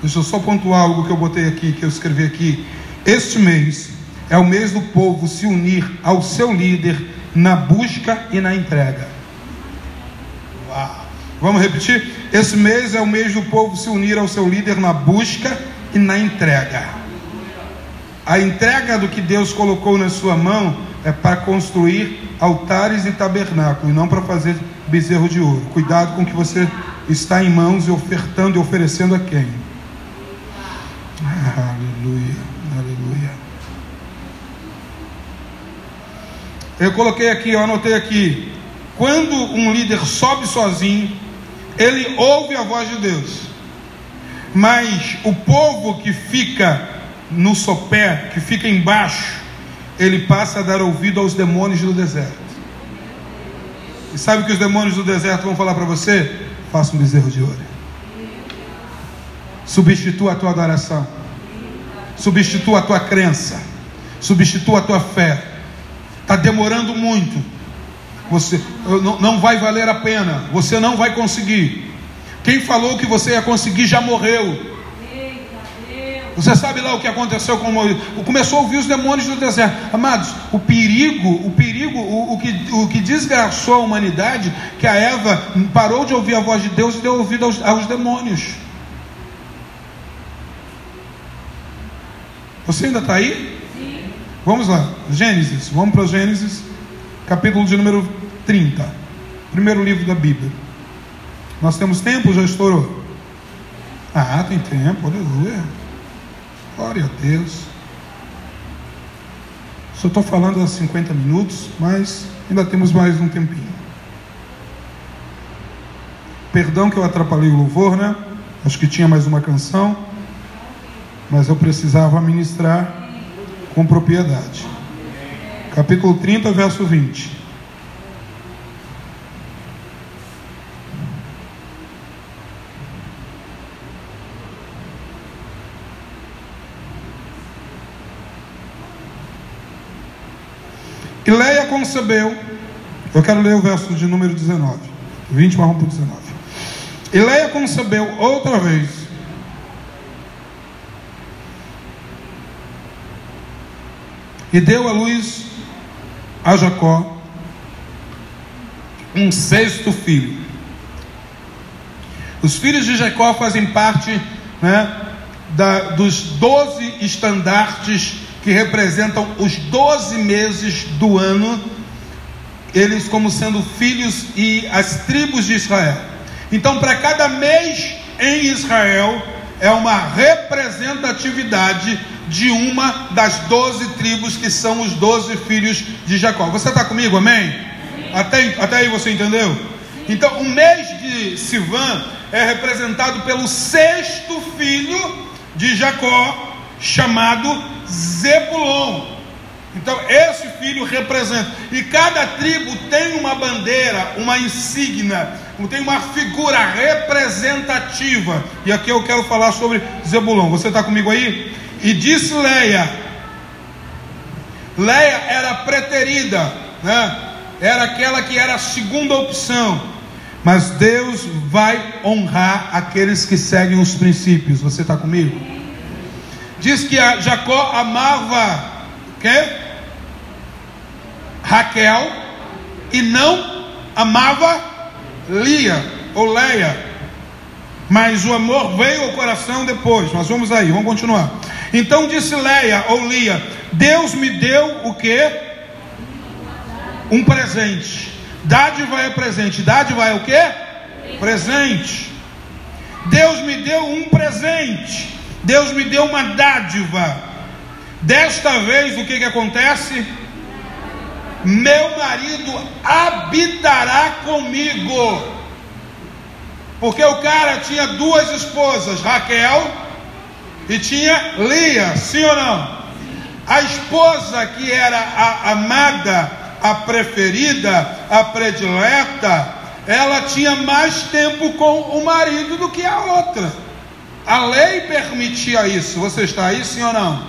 Deixa eu só pontuar algo que eu botei aqui, que eu escrevi aqui. Este mês é o mês do povo se unir ao seu líder na busca e na entrega. Vamos repetir? Esse mês é o mês do povo se unir ao seu líder na busca e na entrega. A entrega do que Deus colocou na sua mão é para construir altares e tabernáculos, e não para fazer bezerro de ouro. Cuidado com o que você está em mãos e ofertando e oferecendo a quem? Aleluia, aleluia. Eu coloquei aqui, eu anotei aqui. Quando um líder sobe sozinho, ele ouve a voz de Deus. Mas o povo que fica no sopé, que fica embaixo, ele passa a dar ouvido aos demônios do deserto. E sabe o que os demônios do deserto vão falar para você? Faça um bezerro de ouro. Substitua a tua adoração. Substitua a tua crença. Substitua a tua fé. Está demorando muito. Você não, vai valer a pena. Você não vai conseguir. Quem falou que você ia conseguir já morreu. Você sabe lá o que aconteceu com Moisés? Começou a ouvir os demônios do deserto. Amados, o perigo, o perigo, o, o, que, o que desgraçou a humanidade, que a Eva parou de ouvir a voz de Deus e deu ouvido aos, aos demônios. Você ainda está aí? Sim. Vamos lá, Gênesis, vamos para Gênesis, capítulo de número 30, primeiro livro da Bíblia. Nós temos tempo, já estourou? Ah, tem tempo, aleluia. Glória a Deus. Só estou falando há 50 minutos, mas ainda temos mais um tempinho. Perdão que eu atrapalhei o louvor, né? Acho que tinha mais uma canção, mas eu precisava ministrar com propriedade. Capítulo 30, verso 20. E Leia concebeu, eu quero ler o verso de número 19, 20 marrom para 19. E Leia concebeu outra vez. E deu à luz a Jacó um sexto filho. Os filhos de Jacó fazem parte né, da, dos doze estandartes que representam os 12 meses do ano, eles como sendo filhos e as tribos de Israel. Então, para cada mês em Israel, é uma representatividade de uma das doze tribos que são os doze filhos de Jacó. Você está comigo, amém? Até, até aí você entendeu? Então, o mês de Sivan é representado pelo sexto filho de Jacó, chamado Zebulon. Então, esse filho representa. E cada tribo tem uma bandeira, uma insígnia, tem uma figura representativa. E aqui eu quero falar sobre Zebulon. Você está comigo aí? E disse Leia. Leia era preterida, né? Era aquela que era a segunda opção. Mas Deus vai honrar aqueles que seguem os princípios. Você está comigo? diz que Jacó amava que? Raquel e não amava Lia ou Leia. Mas o amor veio ao coração depois. Nós vamos aí, vamos continuar. Então disse Leia ou Lia: Deus me deu o que? Um presente. Dádiva é presente. Dádiva é o que? Presente. Deus me deu um presente. Deus me deu uma dádiva. Desta vez, o que, que acontece? Meu marido habitará comigo. Porque o cara tinha duas esposas, Raquel e tinha Lia, sim ou não? A esposa que era a amada, a preferida, a predileta, ela tinha mais tempo com o marido do que a outra. A lei permitia isso. Você está aí, sim ou não?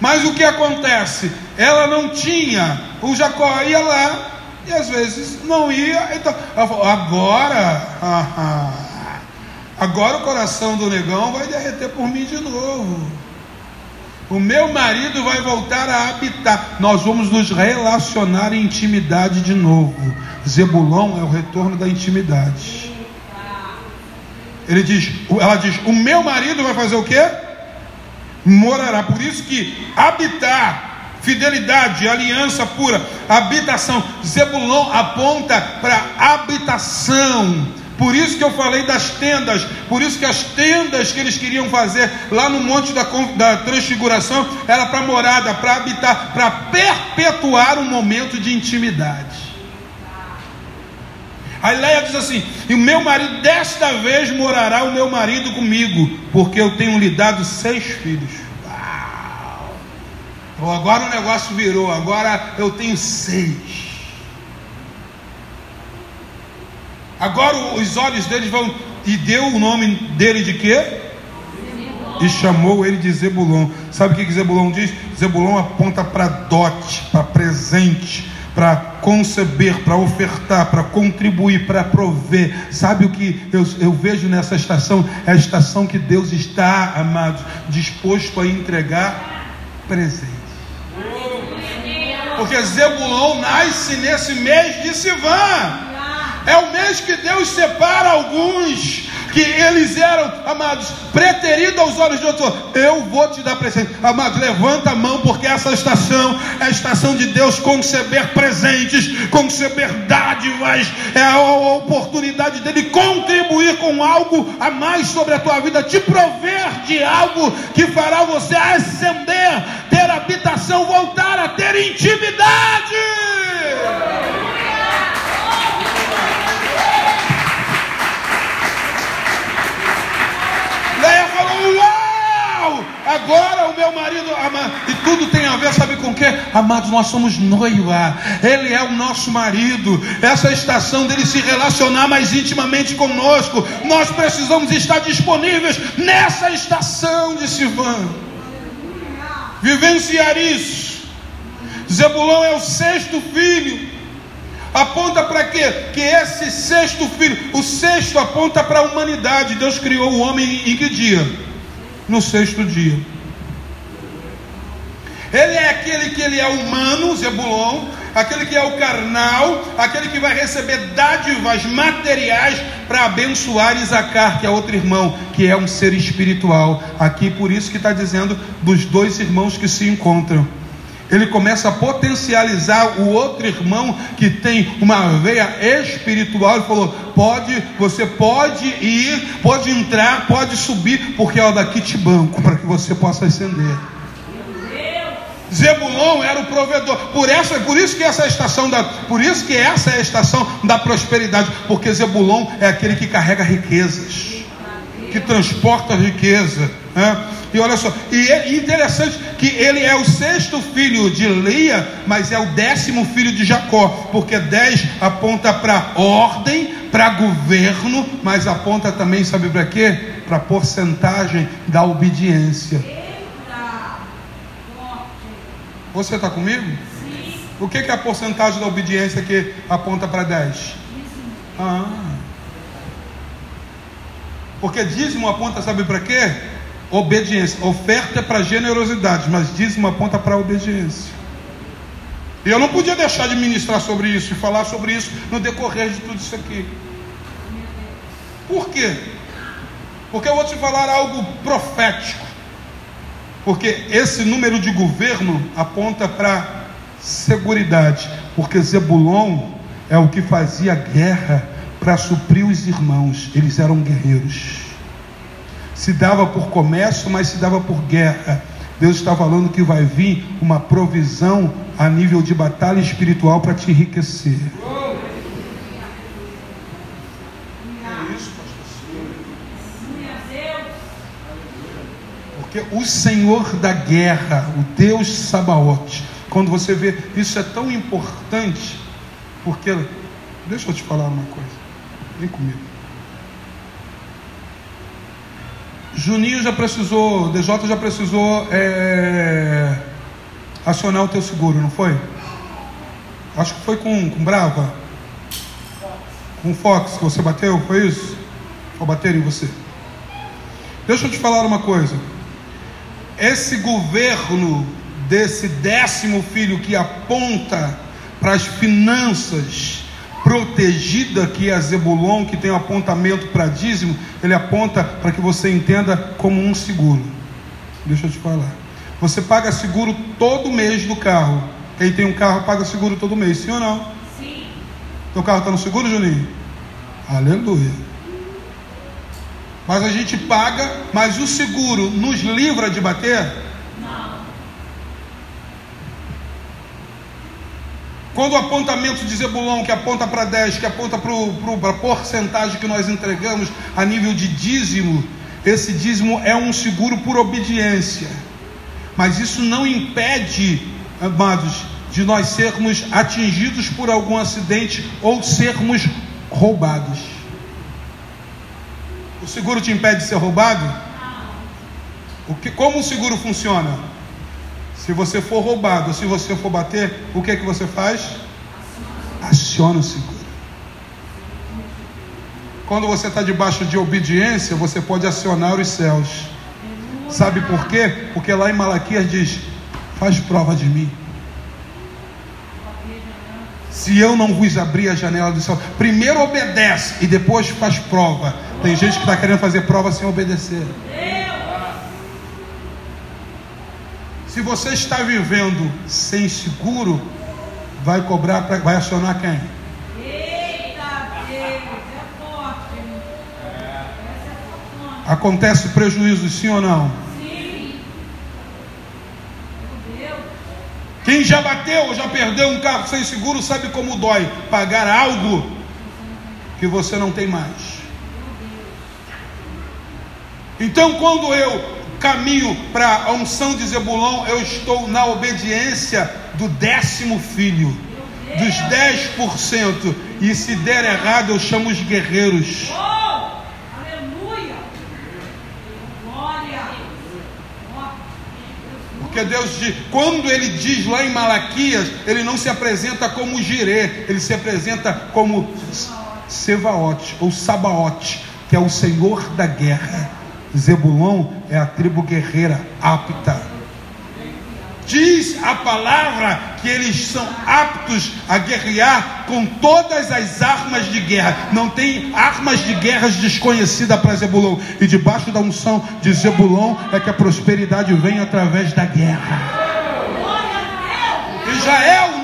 Mas o que acontece? Ela não tinha. O Jacó ia lá e às vezes não ia. Então, falou, agora, agora o coração do negão vai derreter por mim de novo. O meu marido vai voltar a habitar. Nós vamos nos relacionar em intimidade de novo. Zebulon é o retorno da intimidade. Ele diz, ela diz: O meu marido vai fazer o quê? Morará. Por isso que habitar, fidelidade, aliança pura, habitação. Zebulon aponta para habitação. Por isso que eu falei das tendas, por isso que as tendas que eles queriam fazer lá no Monte da, da Transfiguração era para morada, para habitar, para perpetuar um momento de intimidade. A Leia diz assim: E o meu marido, desta vez morará o meu marido comigo, porque eu tenho lhe dado seis filhos. Uau! Então agora o negócio virou, agora eu tenho seis. Agora os olhos deles vão. E deu o nome dele de quê? E chamou ele de Zebulon. Sabe o que Zebulon diz? Zebulon aponta para dote, para presente para conceber, para ofertar, para contribuir, para prover. Sabe o que eu, eu, vejo nessa estação? É a estação que Deus está, amados, disposto a entregar presente. Porque Zebulon nasce nesse mês de Sivan. É o mês que Deus separa alguns que eles eram, amados, preteridos aos olhos de outros. Eu vou te dar presente. Amados, levanta a mão, porque essa estação é a estação de Deus conceber presentes, conceber dádivas, é a oportunidade dele contribuir com algo a mais sobre a tua vida, te prover de algo que fará você ascender, ter habitação, voltar a ter intimidade. Agora o meu marido, ama, e tudo tem a ver, sabe com o que? Amados, nós somos noiva, ele é o nosso marido. Essa estação dele se relacionar mais intimamente conosco, nós precisamos estar disponíveis nessa estação de Sivan. Vivenciar isso. Zebulão é o sexto filho. Aponta para quê? Que esse sexto filho, o sexto aponta para a humanidade. Deus criou o homem em que dia? No sexto dia. Ele é aquele que ele é humano, Zebulon, aquele que é o carnal, aquele que vai receber dádivas materiais para abençoar Isacar, que é outro irmão, que é um ser espiritual. Aqui por isso que está dizendo dos dois irmãos que se encontram ele começa a potencializar o outro irmão que tem uma veia espiritual. Ele falou: pode, você pode ir, pode entrar, pode subir, porque ó, daqui te banco para que você possa ascender. Zebulon era o provedor. Por essa, por isso que essa é a estação da, por isso que essa é a estação da prosperidade, porque Zebulon é aquele que carrega riquezas, que transporta riqueza. E olha só, e é interessante que ele é o sexto filho de Lia, mas é o décimo filho de Jacó, porque dez aponta para ordem, para governo, mas aponta também, sabe para quê? Para porcentagem da obediência. Você está comigo? Sim. O que, que é a porcentagem da obediência que aponta para 10? Ah. Porque dízimo aponta, sabe para quê? Obediência. Oferta é para generosidade, mas dízimo aponta para obediência. E eu não podia deixar de ministrar sobre isso e falar sobre isso no decorrer de tudo isso aqui. Por quê? Porque eu vou te falar algo profético. Porque esse número de governo aponta para seguridade. Porque Zebulon é o que fazia guerra para suprir os irmãos. Eles eram guerreiros se dava por comércio, mas se dava por guerra. Deus está falando que vai vir uma provisão a nível de batalha espiritual para te enriquecer. Porque o Senhor da guerra, o Deus Sabaote, quando você vê isso é tão importante, porque deixa eu te falar uma coisa, vem comigo. Juninho já precisou, DJ já precisou é, acionar o teu seguro, não foi? Acho que foi com, com Brava. Com Fox que você bateu, foi isso? Ou bater em você? Deixa eu te falar uma coisa. Esse governo desse décimo filho que aponta para as finanças, protegida que é a Zebulon, que tem um apontamento para dízimo, ele aponta para que você entenda como um seguro. Deixa eu te falar. Você paga seguro todo mês do carro. Quem tem um carro paga seguro todo mês, sim ou não? Sim. Teu carro está no seguro, Juninho? Aleluia. Mas a gente paga, mas o seguro nos livra de bater? Quando o apontamento de Zebulon, que aponta para 10, que aponta para a porcentagem que nós entregamos a nível de dízimo, esse dízimo é um seguro por obediência. Mas isso não impede, amados, de nós sermos atingidos por algum acidente ou sermos roubados. O seguro te impede de ser roubado? O que, como o seguro funciona? Se você for roubado, se você for bater, o que é que você faz? Aciona o seguro. Quando você está debaixo de obediência, você pode acionar os céus. Sabe por quê? Porque lá em Malaquias diz: faz prova de mim. Se eu não vos abrir a janela do céu, primeiro obedece e depois faz prova. Tem gente que está querendo fazer prova sem obedecer. Se você está vivendo sem seguro, vai cobrar, pra, vai acionar quem? Eita, Deus, é forte. Acontece prejuízo, sim ou não? Sim. Quem já bateu ou já perdeu um carro sem seguro sabe como dói pagar algo que você não tem mais. Então, quando eu caminho para a unção de Zebulão, eu estou na obediência do décimo filho, dos 10%. E se der errado, eu chamo os guerreiros. Porque Deus diz, quando ele diz lá em Malaquias, ele não se apresenta como Jirê, ele se apresenta como Sevaote ou Sabaote, que é o Senhor da guerra. Zebulon é a tribo guerreira apta. Diz a palavra que eles são aptos a guerrear com todas as armas de guerra. Não tem armas de guerra desconhecidas para Zebulon. E debaixo da unção de Zebulon é que a prosperidade vem através da guerra. Israel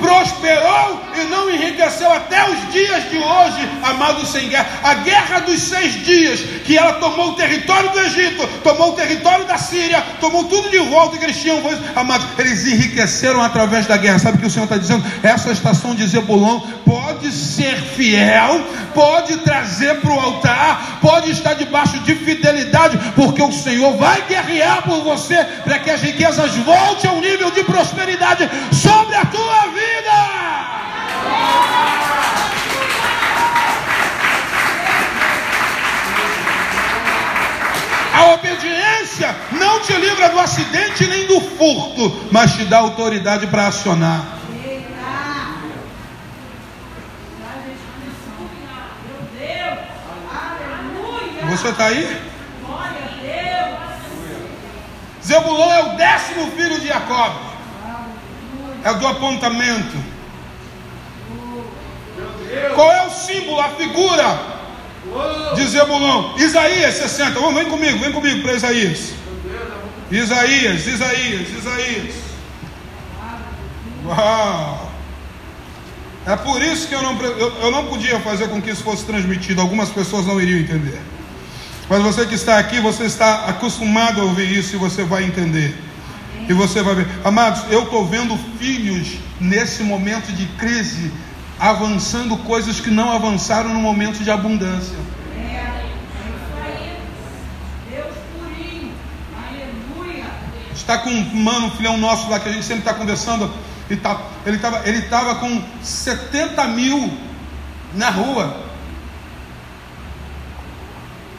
prosperou e não enriqueceu até os dias de hoje, amado sem guerra. A guerra dos seis dias, que ela tomou o território do Egito, tomou o território da Síria, tomou tudo de volta que eles tinham, amados, eles enriqueceram através da guerra. Sabe o que o Senhor está dizendo? Essa estação de Zebulon pode ser fiel, pode trazer para o altar, pode estar debaixo de fidelidade, porque o Senhor vai guerrear por você para que as riquezas voltem ao nível de prosperidade sobre a tua vida A obediência não te livra do acidente nem do furto, mas te dá autoridade para acionar. Você está aí? Zebulon é o décimo filho de Jacob é do apontamento. Qual é o símbolo, a figura de Zebulon? Isaías 60. Vamos, vem comigo, vem comigo para Isaías. Isaías, Isaías, Isaías. Uau! É por isso que eu não, eu, eu não podia fazer com que isso fosse transmitido. Algumas pessoas não iriam entender. Mas você que está aqui, você está acostumado a ouvir isso e você vai entender. E você vai ver, amados, eu estou vendo filhos nesse momento de crise avançando coisas que não avançaram no momento de abundância. Está com um mano, filhão nosso lá que a gente sempre está conversando. Ele tá, estava ele tava com 70 mil na rua.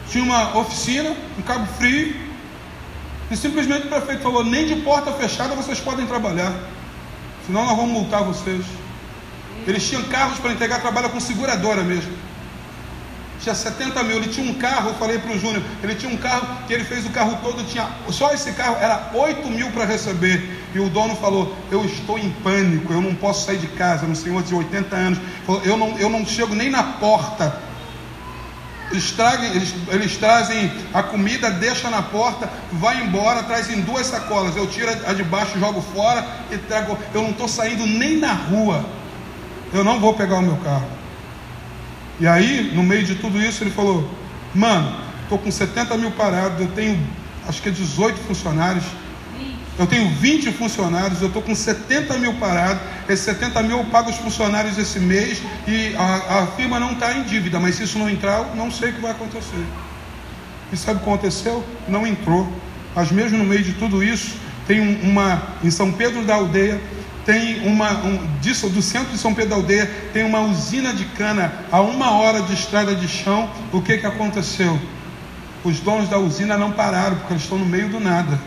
Tinha uma oficina, um cabo frio, e simplesmente o prefeito falou: nem de porta fechada vocês podem trabalhar, senão nós vamos multar vocês. Eles tinham carros para entregar trabalho com seguradora mesmo. tinha 70 mil, ele tinha um carro, eu falei para o Júnior, ele tinha um carro que ele fez o carro todo, tinha só esse carro era 8 mil para receber. E o dono falou: Eu estou em pânico, eu não posso sair de casa, um senhor de 80 anos. Falou, eu, não, eu não chego nem na porta. Eles, tragem, eles, eles trazem a comida, deixa na porta, vai embora, trazem duas sacolas. Eu tiro a de baixo, jogo fora e trago. Eu não estou saindo nem na rua. Eu não vou pegar o meu carro. E aí, no meio de tudo isso, ele falou: Mano, estou com 70 mil parados, eu tenho acho que é 18 funcionários. Eu tenho 20 funcionários, eu estou com 70 mil parados. Esses 70 mil eu pago os funcionários esse mês e a, a firma não está em dívida, mas se isso não entrar, eu não sei o que vai acontecer. E sabe o que aconteceu? Não entrou. Mas mesmo no meio de tudo isso, tem uma, em São Pedro da Aldeia, tem uma, um, disso, do centro de São Pedro da Aldeia, tem uma usina de cana a uma hora de estrada de chão. O que, que aconteceu? Os donos da usina não pararam, porque eles estão no meio do nada.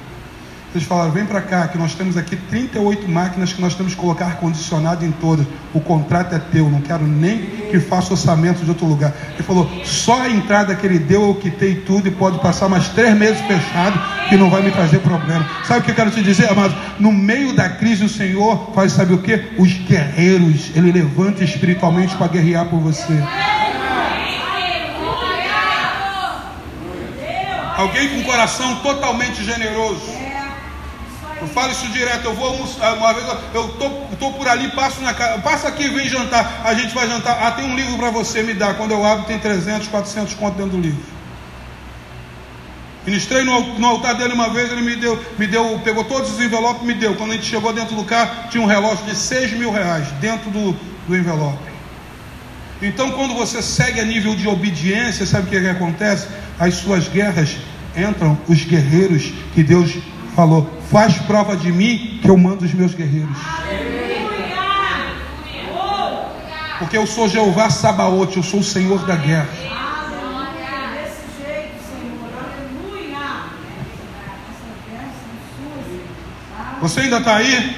Eles falaram: vem para cá, que nós temos aqui 38 máquinas que nós temos que colocar ar-condicionado em todas. O contrato é teu, não quero nem que faça orçamento de outro lugar. Ele falou: só a entrada que ele deu eu quitei tudo e pode passar mais três meses fechado, que não vai me trazer problema. Sabe o que eu quero te dizer, amados? No meio da crise, o Senhor faz, sabe o que? Os guerreiros, ele levanta espiritualmente para guerrear por você. Alguém com coração totalmente generoso. Eu falo isso direto, eu vou almoçar, uma vez eu tô, tô por ali, passo na casa, passa aqui vem jantar, a gente vai jantar, ah, tem um livro para você, me dá, quando eu abro tem 300, 400 conto dentro do livro. Ministrei no, no, altar dele uma vez, ele me deu, me deu, pegou todos os envelopes e me deu. Quando a gente chegou dentro do carro, tinha um relógio de 6 mil reais dentro do, do envelope. Então, quando você segue a nível de obediência, sabe o que, é que acontece? As suas guerras entram os guerreiros que Deus falou: Faz prova de mim que eu mando os meus guerreiros. Porque eu sou Jeová Sabaote, eu sou o Senhor da guerra. Você ainda está aí?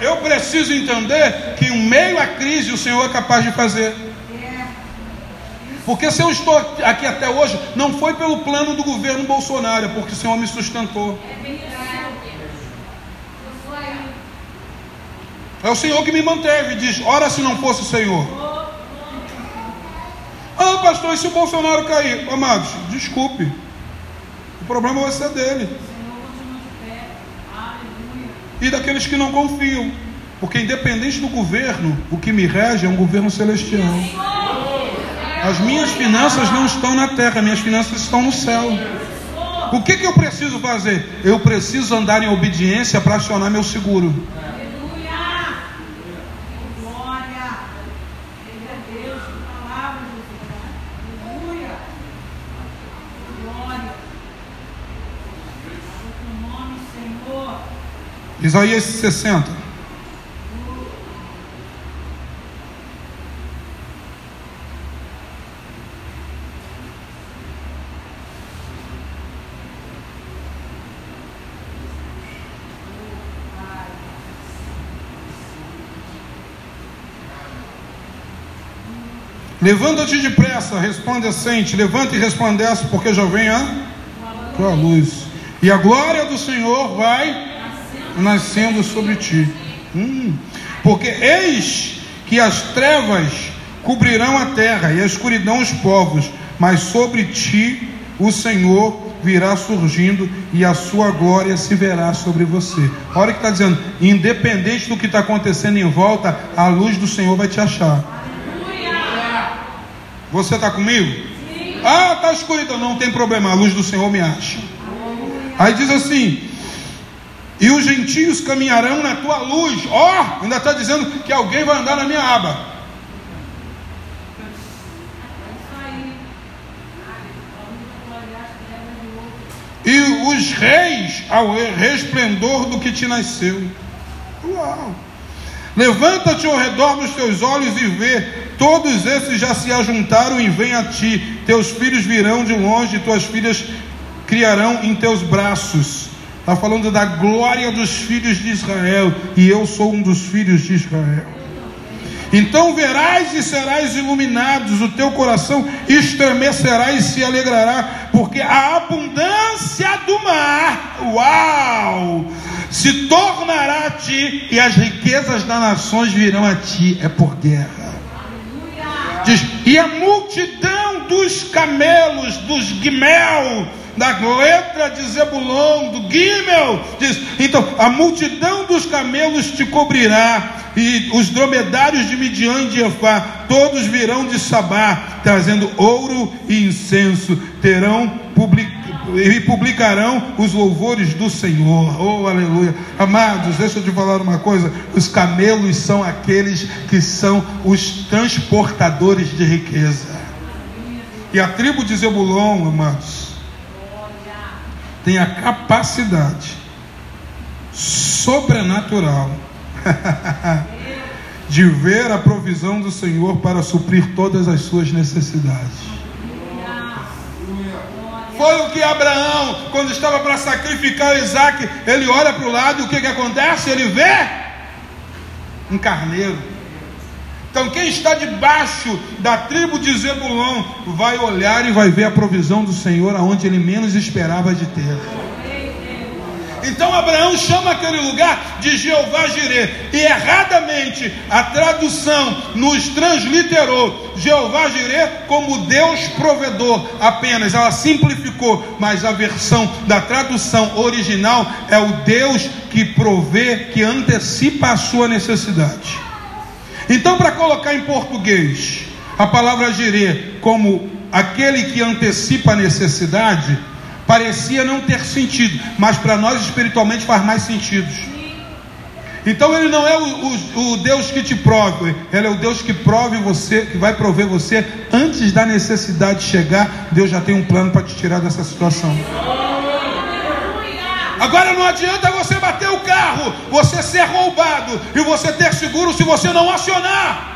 Eu preciso entender que, em meio à crise, o Senhor é capaz de fazer. Porque se eu estou aqui até hoje, não foi pelo plano do governo Bolsonaro, é porque o Senhor me sustentou. É o Senhor que me manteve. Diz: ora, se não fosse o Senhor. Ah, pastor, e se o Bolsonaro cair? Amados, desculpe. O problema vai ser dele. E daqueles que não confiam. Porque independente do governo, o que me rege é um governo celestial. As minhas finanças não estão na terra, minhas finanças estão no céu. O que, que eu preciso fazer? Eu preciso andar em obediência para acionar meu seguro. Isaías 60. Levanta-te depressa, resplandecente, levanta e resplandece, porque já vem a tua luz. E a glória do Senhor vai nascendo sobre ti. Hum. Porque eis que as trevas cobrirão a terra e a escuridão os povos, mas sobre ti o Senhor virá surgindo e a sua glória se verá sobre você. Olha o que está dizendo: independente do que está acontecendo em volta, a luz do Senhor vai te achar. Você está comigo? Sim. Ah, está escuridão. Não tem problema, a luz do Senhor me acha. Aí diz assim: E os gentios caminharão na tua luz. Ó, oh, ainda está dizendo que alguém vai andar na minha aba. E os reis ao resplendor do que te nasceu. Uau! Levanta-te ao redor dos teus olhos e vê Todos esses já se ajuntaram e vêm a ti. Teus filhos virão de longe, tuas filhas criarão em teus braços. Está falando da glória dos filhos de Israel. E eu sou um dos filhos de Israel. Então verás e serás iluminados, o teu coração estremecerá e se alegrará, porque a abundância do mar, uau, se tornará a ti, e as riquezas das nações virão a ti, é por guerra. Diz, e a multidão dos camelos, dos guimel, da letra de Zebulon, do Gimel, diz, então a multidão dos camelos te cobrirá, e os dromedários de Midian e de Efá, todos virão de Sabá, trazendo ouro e incenso, terão e publicarão os louvores do Senhor. Oh, aleluia. Amados, deixa eu te falar uma coisa: os camelos são aqueles que são os transportadores de riqueza. E a tribo de Zebulon, amados, tem a capacidade sobrenatural de ver a provisão do Senhor para suprir todas as suas necessidades. Foi o que Abraão, quando estava para sacrificar Isaac, ele olha para o lado e o que, que acontece? Ele vê um carneiro. Então, quem está debaixo da tribo de Zebulon vai olhar e vai ver a provisão do Senhor aonde ele menos esperava de ter. Então Abraão chama aquele lugar de Jeová Jirê. E erradamente a tradução nos transliterou Jeová Jirê como Deus provedor apenas. Ela simplificou, mas a versão da tradução original é o Deus que provê, que antecipa a sua necessidade. Então, para colocar em português a palavra Jirê como aquele que antecipa a necessidade, parecia não ter sentido, mas para nós espiritualmente faz mais sentido. Então ele não é o, o, o, Deus que te prove, ele é o Deus que prove você, que vai prover você antes da necessidade chegar. Deus já tem um plano para te tirar dessa situação. Agora não adianta você bater o carro, você ser roubado e você ter seguro se você não acionar.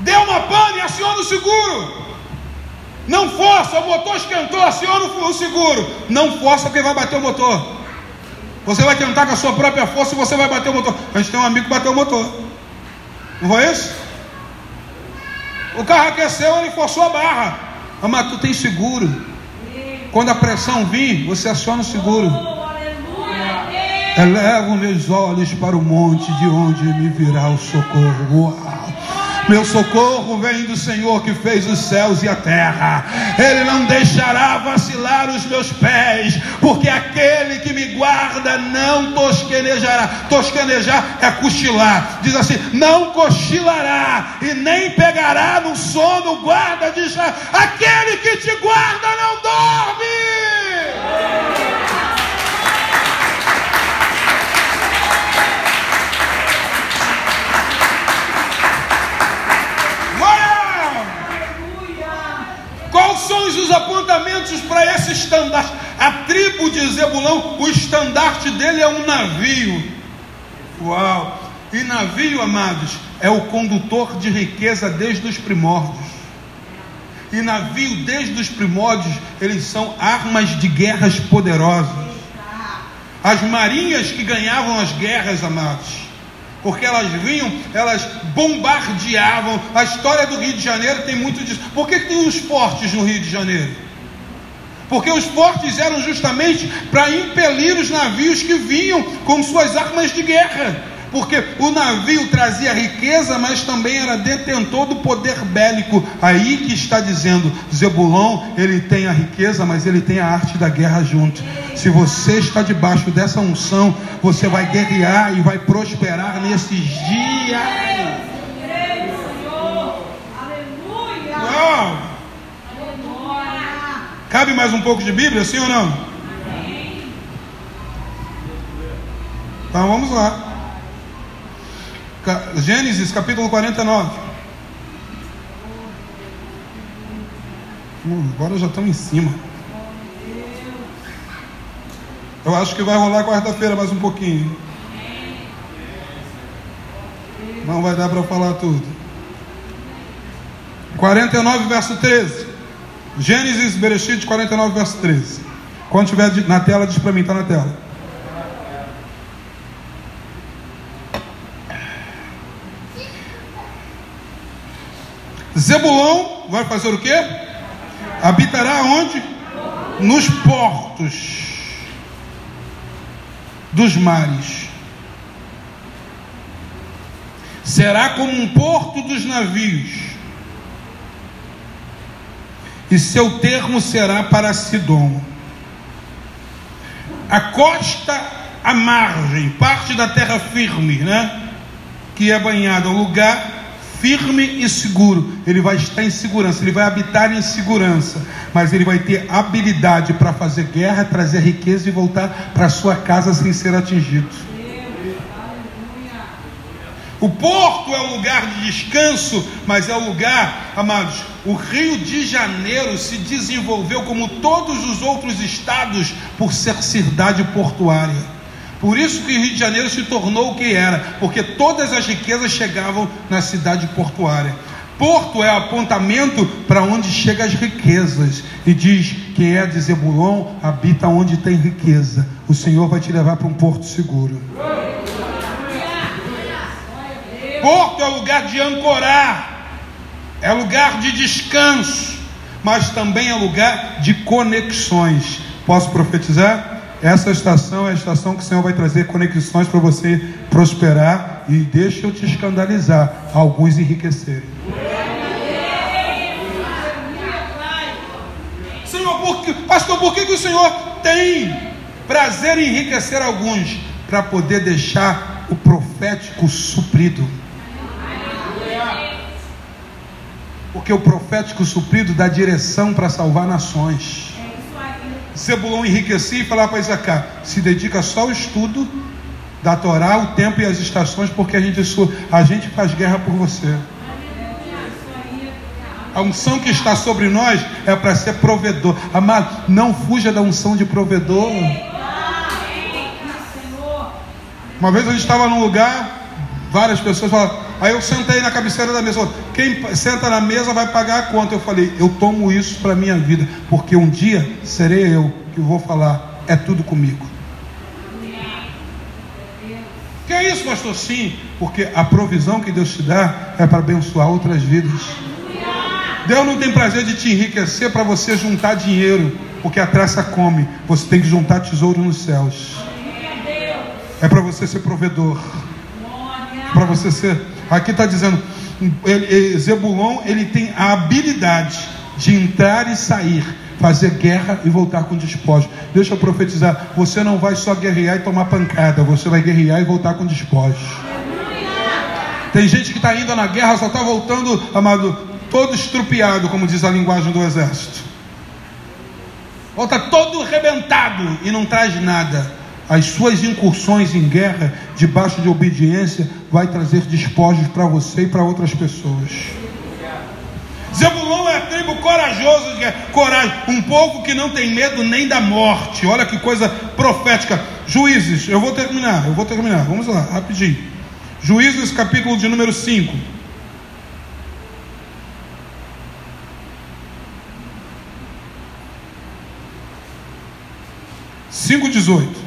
Deu uma pane, aciona o seguro. Não força, o motor esquentou, aciona o seguro. Não força porque vai bater o motor. Você vai tentar com a sua própria força e você vai bater o motor. A gente tem um amigo que bateu o motor. Não foi isso? O carro aqueceu, ele forçou a barra. Ah, mas tu tem seguro. Quando a pressão vir, você aciona o seguro. Elevo meus olhos para o monte de onde me virá o socorro. Meu socorro vem do Senhor que fez os céus e a terra. Ele não deixará vacilar os meus pés, porque aquele que me guarda não tosquenejará. Tosquenejar é cochilar. Diz assim: não cochilará e nem pegará no sono guarda de. Aquele que te guarda não dorme. Os apontamentos para esse estandarte? A tribo de Zebulão, o estandarte dele é um navio. Uau! E navio, amados, é o condutor de riqueza desde os primórdios. E navio, desde os primórdios, eles são armas de guerras poderosas. As marinhas que ganhavam as guerras, amados, porque elas vinham, elas bombardeavam. A história do Rio de Janeiro tem muito disso. Por que tem os fortes no Rio de Janeiro? Porque os fortes eram justamente para impelir os navios que vinham com suas armas de guerra porque o navio trazia riqueza, mas também era detentor do poder bélico. Aí que está dizendo, Zebulon, ele tem a riqueza, mas ele tem a arte da guerra junto. Se você está debaixo dessa unção, você vai guerrear e vai prosperar nesses dias. Uau! Cabe mais um pouco de Bíblia, sim ou não? Então vamos lá. Gênesis capítulo 49. Hum, agora já estamos em cima. Eu acho que vai rolar quarta-feira mais um pouquinho. Não vai dar para falar tudo. 49, verso 13. Gênesis, Bereshit 49, verso 13. Quando estiver na tela, diz para mim, está na tela. Zebulão vai fazer o quê? Habitará onde? Nos portos dos mares. Será como um porto dos navios, e seu termo será para Sidom. A costa, a margem, parte da terra firme, né? Que é banhada, o lugar firme e seguro. Ele vai estar em segurança, ele vai habitar em segurança, mas ele vai ter habilidade para fazer guerra, trazer riqueza e voltar para sua casa sem ser atingido. O porto é o lugar de descanso, mas é o lugar, amados. O Rio de Janeiro se desenvolveu como todos os outros estados por ser cidade portuária. Por isso que Rio de Janeiro se tornou o que era, porque todas as riquezas chegavam na cidade portuária. Porto é apontamento para onde chegam as riquezas. E diz: quem é de Zebulon habita onde tem riqueza. O Senhor vai te levar para um porto seguro. Porto é lugar de ancorar, é lugar de descanso, mas também é lugar de conexões. Posso profetizar? Essa estação é a estação que o Senhor vai trazer conexões para você prosperar e deixa eu te escandalizar, alguns enriquecerem. Senhor, por que, pastor, por que, que o Senhor tem prazer em enriquecer alguns? Para poder deixar o profético suprido. Porque o profético suprido dá direção para salvar nações. Zebulon enriquecia e falava para Isacar: se dedica só ao estudo da Torá, o tempo e as estações, porque a gente, a gente faz guerra por você. A unção que está sobre nós é para ser provedor. Amado, não fuja da unção de provedor. Uma vez a gente estava num lugar, várias pessoas falaram, Aí eu sentei na cabeceira da mesa. Quem senta na mesa vai pagar a conta. Eu falei, eu tomo isso para minha vida, porque um dia serei eu que vou falar, é tudo comigo. Que é isso, pastor? Sim, porque a provisão que Deus te dá é para abençoar outras vidas. Deus não tem prazer de te enriquecer para você juntar dinheiro, porque a traça come. Você tem que juntar tesouro nos céus. É para você ser provedor. É para você ser Aqui está dizendo, ele, Zebulon ele tem a habilidade de entrar e sair, fazer guerra e voltar com despojos. Deixa eu profetizar, você não vai só guerrear e tomar pancada, você vai guerrear e voltar com despojos. Tem gente que está indo na guerra, só está voltando, amado, todo estrupiado, como diz a linguagem do exército. Volta todo arrebentado e não traz nada as suas incursões em guerra, debaixo de obediência, vai trazer despojos para você e para outras pessoas. Zebulon é a tribo corajosa, coragem, um povo que não tem medo nem da morte. Olha que coisa profética. Juízes, eu vou terminar, eu vou terminar. Vamos lá, rapidinho. Juízes, capítulo de número 5. Cinco dezoito.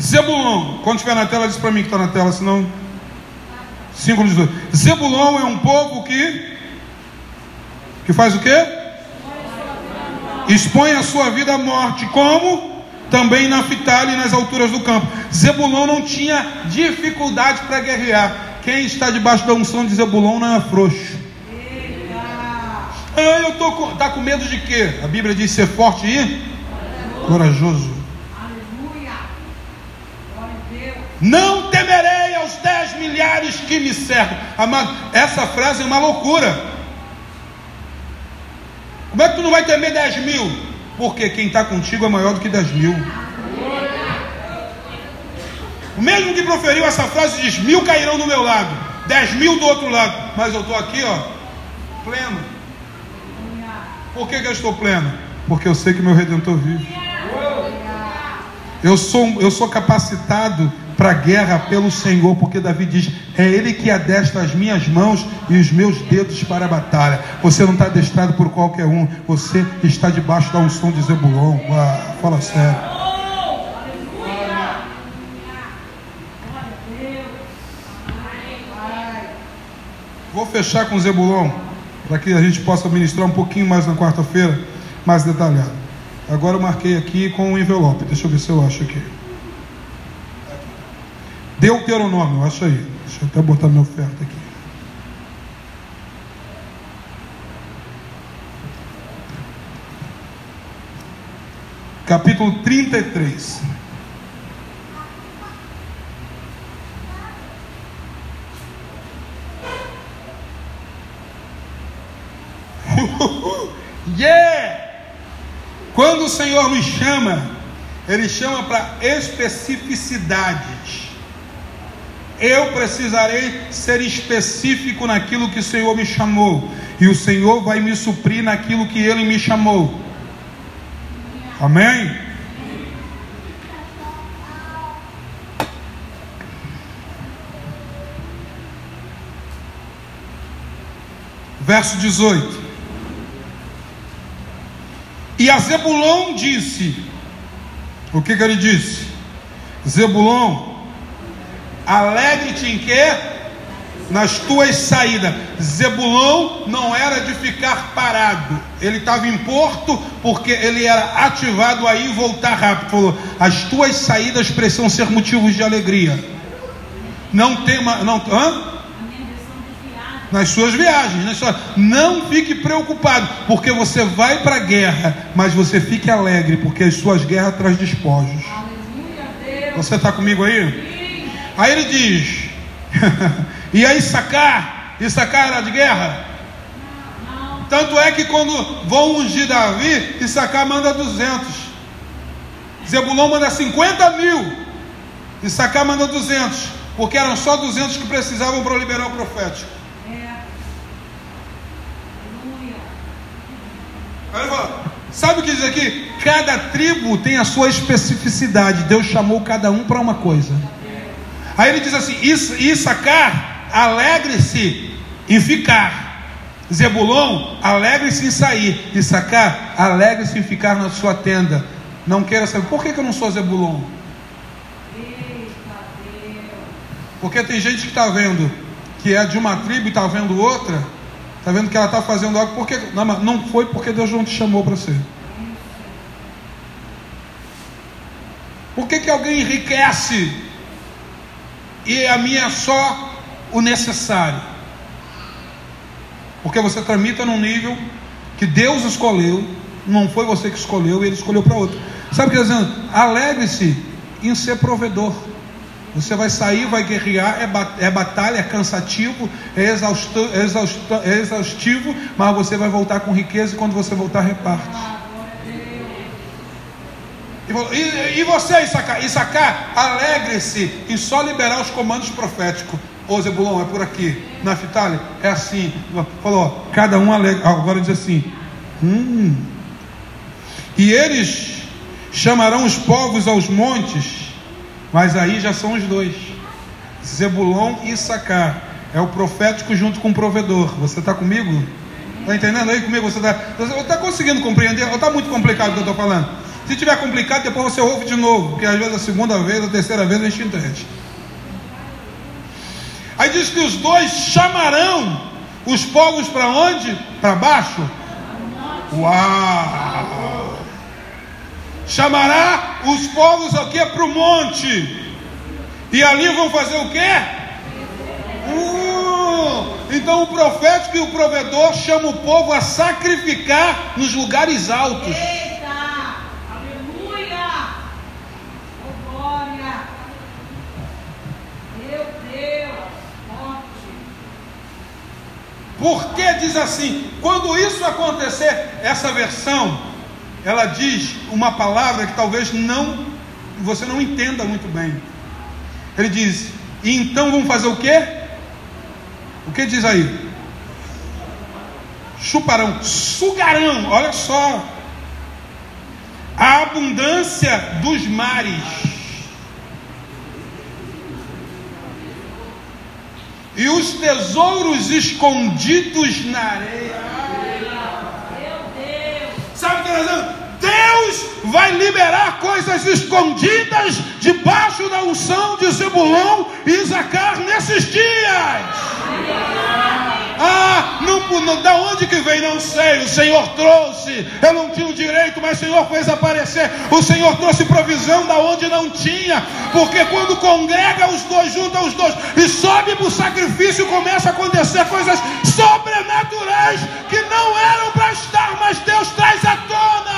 Zebulon, quando estiver na tela, diz para mim que está na tela, senão. 5,18. Zebulon é um povo que. Que faz o quê? Expõe a sua vida à morte. Como? Também na Fitale e nas alturas do campo. Zebulon não tinha dificuldade para guerrear. Quem está debaixo da unção de Zebulon não é frouxo. Ah, eu tô com, tá com medo de quê? A Bíblia diz ser forte e corajoso. Não temerei aos dez milhares que me cercam. Amado, essa frase é uma loucura. Como é que tu não vai temer dez mil? Porque quem está contigo é maior do que dez mil. O mesmo que proferiu essa frase diz: mil cairão do meu lado, dez mil do outro lado. Mas eu estou aqui, ó, pleno. Por que, que eu estou pleno? Porque eu sei que meu redentor vive. Eu sou, eu sou capacitado para a guerra pelo Senhor, porque Davi diz: É Ele que adestra as minhas mãos e os meus dedos para a batalha. Você não está adestrado por qualquer um, você está debaixo da unção de Zebulon. Ah, fala sério. Vou fechar com Zebulon, para que a gente possa ministrar um pouquinho mais na quarta-feira, mais detalhado. Agora eu marquei aqui com um envelope. Deixa eu ver se eu acho aqui. Deuteronômio, acha aí. Deixa eu até botar minha oferta aqui. Capítulo 33. yeah! Quando o Senhor me chama, Ele chama para especificidades. Eu precisarei ser específico naquilo que o Senhor me chamou, e o Senhor vai me suprir naquilo que Ele me chamou. Amém? Verso 18. E a Zebulon disse: O que, que ele disse? Zebulon, alegre-te em quê? Nas tuas saídas. Zebulon não era de ficar parado, ele estava em porto porque ele era ativado aí e voltar rápido. Falou: as tuas saídas precisam ser motivos de alegria. Não tem uma. Não, hã? nas suas viagens. Nas suas... Não fique preocupado, porque você vai para a guerra, mas você fique alegre, porque as suas guerras trazem despojos. Você está comigo aí? Aí ele diz: E aí sacar? Issacar era de guerra? Tanto é que quando vão ungir Davi, Issacar manda 200. Zebulon manda 50 mil. Issacar manda 200. Porque eram só 200 que precisavam para liberar o profético. Sabe o que diz aqui? Cada tribo tem a sua especificidade. Deus chamou cada um para uma coisa. Aí ele diz assim: Issacar, alegre-se em ficar. Zebulon, alegre-se em sair. Issacar, alegre-se em ficar na sua tenda. Não queira saber. Por que, que eu não sou Zebulon? Porque tem gente que está vendo que é de uma tribo e está vendo outra Está vendo que ela está fazendo algo porque. Não, não foi porque Deus não te chamou para ser. Por que, que alguém enriquece e a minha é só o necessário? Porque você tramita num nível que Deus escolheu, não foi você que escolheu, ele escolheu para outro. Sabe o que está dizendo? Alegre-se em ser provedor. Você vai sair, vai guerrear, é, é batalha, é cansativo, é, é, é exaustivo, mas você vai voltar com riqueza e quando você voltar, reparte. E, e você, Issacar, Issacar alegre-se em só liberar os comandos proféticos. Ô Zebulon, é por aqui. Naftali, é assim. Falou, cada um alegre. Agora diz assim: hum. E eles chamarão os povos aos montes mas aí já são os dois. Zebulon e Sacar. É o profético junto com o provedor. Você está comigo? Está entendendo aí comigo? Você está tá conseguindo compreender? Ou está muito complicado o que eu estou falando? Se tiver complicado, depois você ouve de novo. Porque às vezes a segunda vez, a terceira vez a gente entende. Aí diz que os dois chamarão os povos para onde? Para baixo? Uau! chamará os povos aqui para o monte, e ali vão fazer o quê? Uh, então o profético e o provedor chamam o povo a sacrificar nos lugares altos. Eita, aleluia, oh glória, meu Deus, forte. Porque diz assim: quando isso acontecer, essa versão ela diz uma palavra que talvez não você não entenda muito bem. Ele diz: "E então vamos fazer o quê? O que diz aí? Chuparão, sugarão, olha só. A abundância dos mares. E os tesouros escondidos na areia. Sabe o que dizendo? Deus vai liberar coisas escondidas debaixo da unção de Zebulon e Zacar nesses dias. Ah, não, não, da onde que vem? Não sei. O Senhor trouxe. Eu não tinha o direito, mas o Senhor fez aparecer. O Senhor trouxe provisão da onde não tinha. Porque quando congrega os dois, junta os dois e sobe para o sacrifício, começa a acontecer coisas sobrenaturais que não eram para estar, mas Deus traz à tona.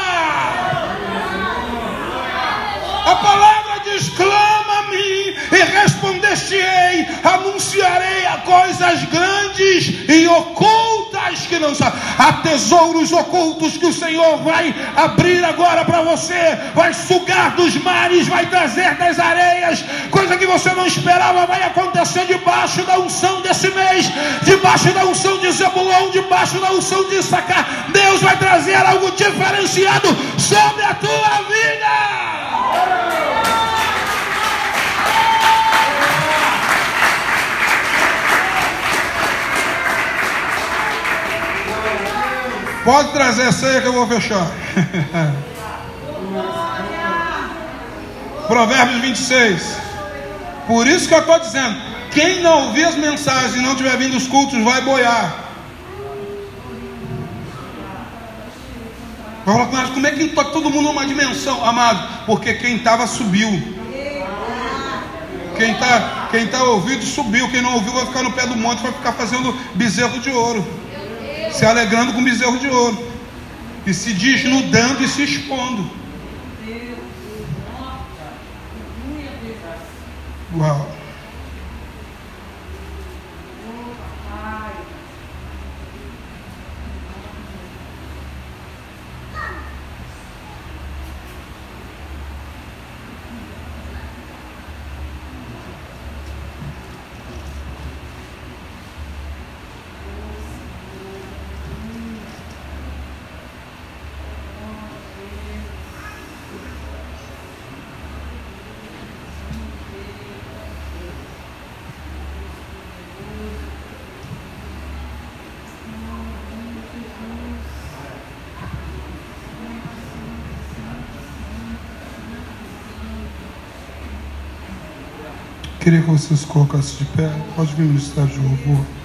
A palavra diz: mim e responder-te-ei, anunciarei a coisas grandes e ocultas que não sabem. Há tesouros ocultos que o Senhor vai abrir agora para você, vai sugar dos mares, vai trazer das areias, coisa que você não esperava, vai acontecer debaixo da unção desse mês, debaixo da unção de Zebulon, debaixo da unção de Sacar. Deus vai trazer algo diferenciado sobre a tua vida. Pode trazer a ceia que eu vou fechar. Provérbios 26. Por isso que eu estou dizendo: quem não ouvir as mensagens e não tiver vindo os cultos, vai boiar. Mas como é que está todo mundo numa dimensão, amado? Porque quem estava subiu. Quem está quem tá ouvido subiu. Quem não ouviu vai ficar no pé do monte, vai ficar fazendo bezerro de ouro. Se alegrando com bezerro de ouro. E se desnudando e se expondo. Uau. Queria que vocês colocassem de pé. Pode vir no estado de louvor.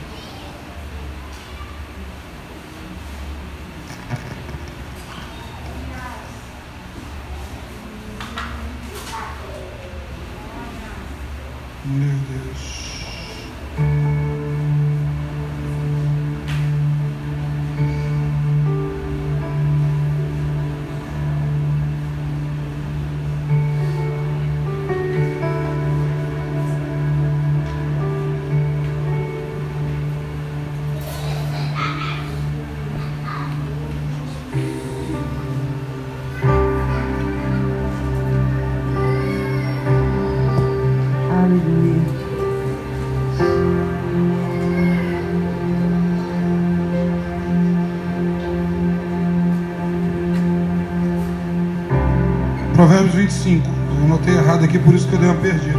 25. Eu anotei errado aqui, por isso que eu dei uma perdida.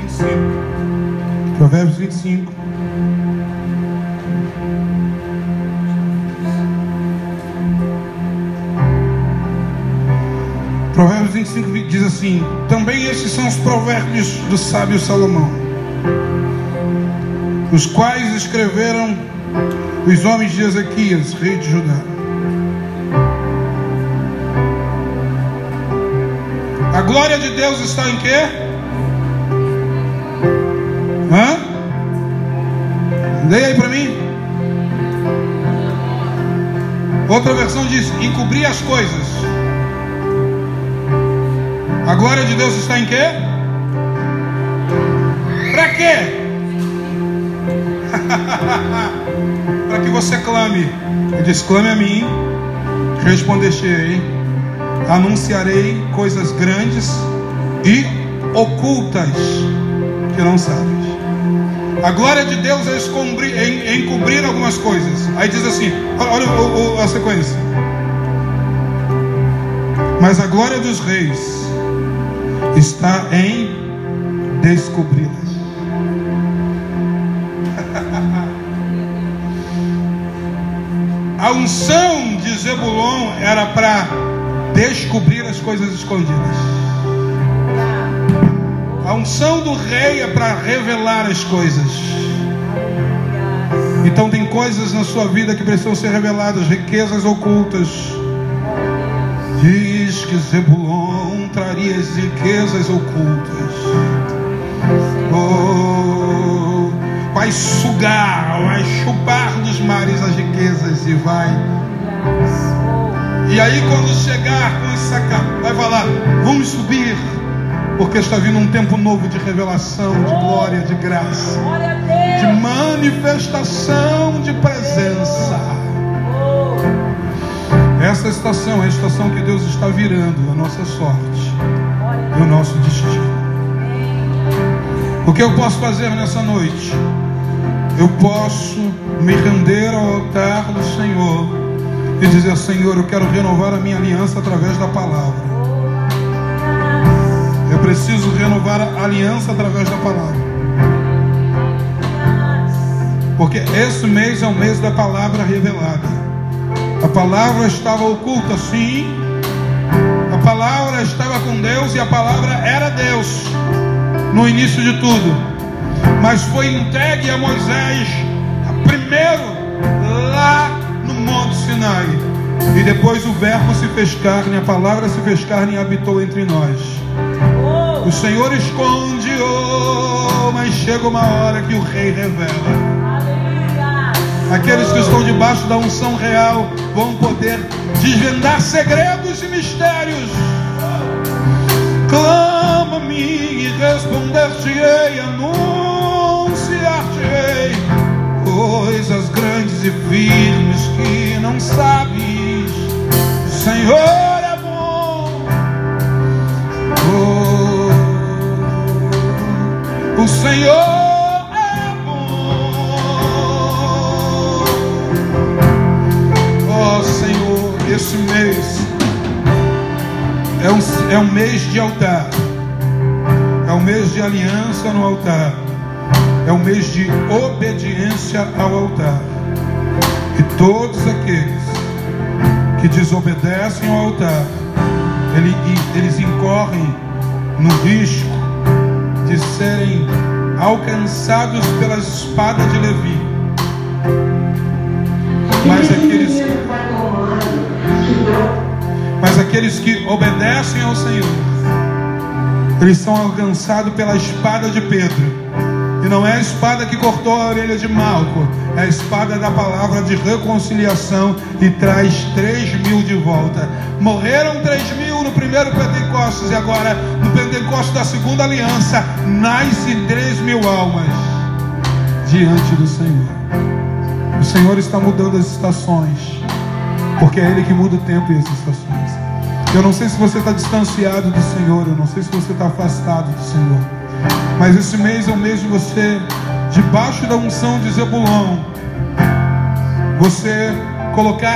25. Provérbios 25. Provérbios 25 diz assim: Também estes são os provérbios do sábio Salomão, os quais escreveram os homens de Ezequias, rei de Judá. A glória de Deus está em quê? Hã? Leia aí para mim. Outra versão diz: encobrir as coisas. A glória de Deus está em quê? Para quê? Para que você clame. Ele diz: clame a mim, responder-te-ei, anunciarei coisas grandes e ocultas que não sabes. A glória de Deus é escobrir, é encobrir algumas coisas. Aí diz assim: olha o- o- a sequência. Mas a glória dos reis está em descobri-las. A unção de Zebulon era para descobrir as coisas escondidas. A unção do rei é para revelar as coisas. Então tem coisas na sua vida que precisam ser reveladas, riquezas ocultas. Diz que Zebulon traria as riquezas ocultas. Oh, vai sugar, vai chupar dos mares as riquezas e vai. E aí quando chegar com essa capa, vai falar, vamos subir, porque está vindo um tempo novo de revelação, de glória, de graça, de manifestação de presença. Essa estação é a estação que Deus está virando a nossa sorte e o nosso destino. O que eu posso fazer nessa noite? Eu posso me render ao altar do Senhor e dizer: Senhor, eu quero renovar a minha aliança através da palavra. Eu preciso renovar a aliança através da palavra. Porque esse mês é o mês da palavra revelada. A palavra estava oculta, sim. A palavra estava com Deus e a palavra era Deus no início de tudo. Mas foi entregue a Moisés primeiro lá Sinai. E depois o Verbo se fez carne, a palavra se fez carne e habitou entre nós. O Senhor esconde, oh, mas chega uma hora que o Rei revela. Aqueles que estão debaixo da unção real vão poder desvendar segredos e mistérios. Clama-me e responder-te-ei, anunciar-te-ei grandes e firmes que não sabes. O Senhor é bom. Oh, o Senhor é bom. Senhor, esse mês é um, é um mês de altar, é um mês de aliança no altar, é um mês de obediência ao altar. E todos aqueles que desobedecem ao altar, ele- eles incorrem no risco de serem alcançados pela espada de Levi. Mas aqueles, mas aqueles que obedecem ao Senhor, eles são alcançados pela espada de Pedro. E não é a espada que cortou a orelha de Malco, é a espada da palavra de reconciliação e traz três mil de volta. Morreram três mil no primeiro Pentecostes e agora no Pentecostes da segunda aliança nasce três mil almas diante do Senhor. O Senhor está mudando as estações, porque é Ele que muda o tempo e as estações. Eu não sei se você está distanciado do Senhor, eu não sei se você está afastado do Senhor, mas esse mês é o mês de você, debaixo da unção de Zebulon, você colocar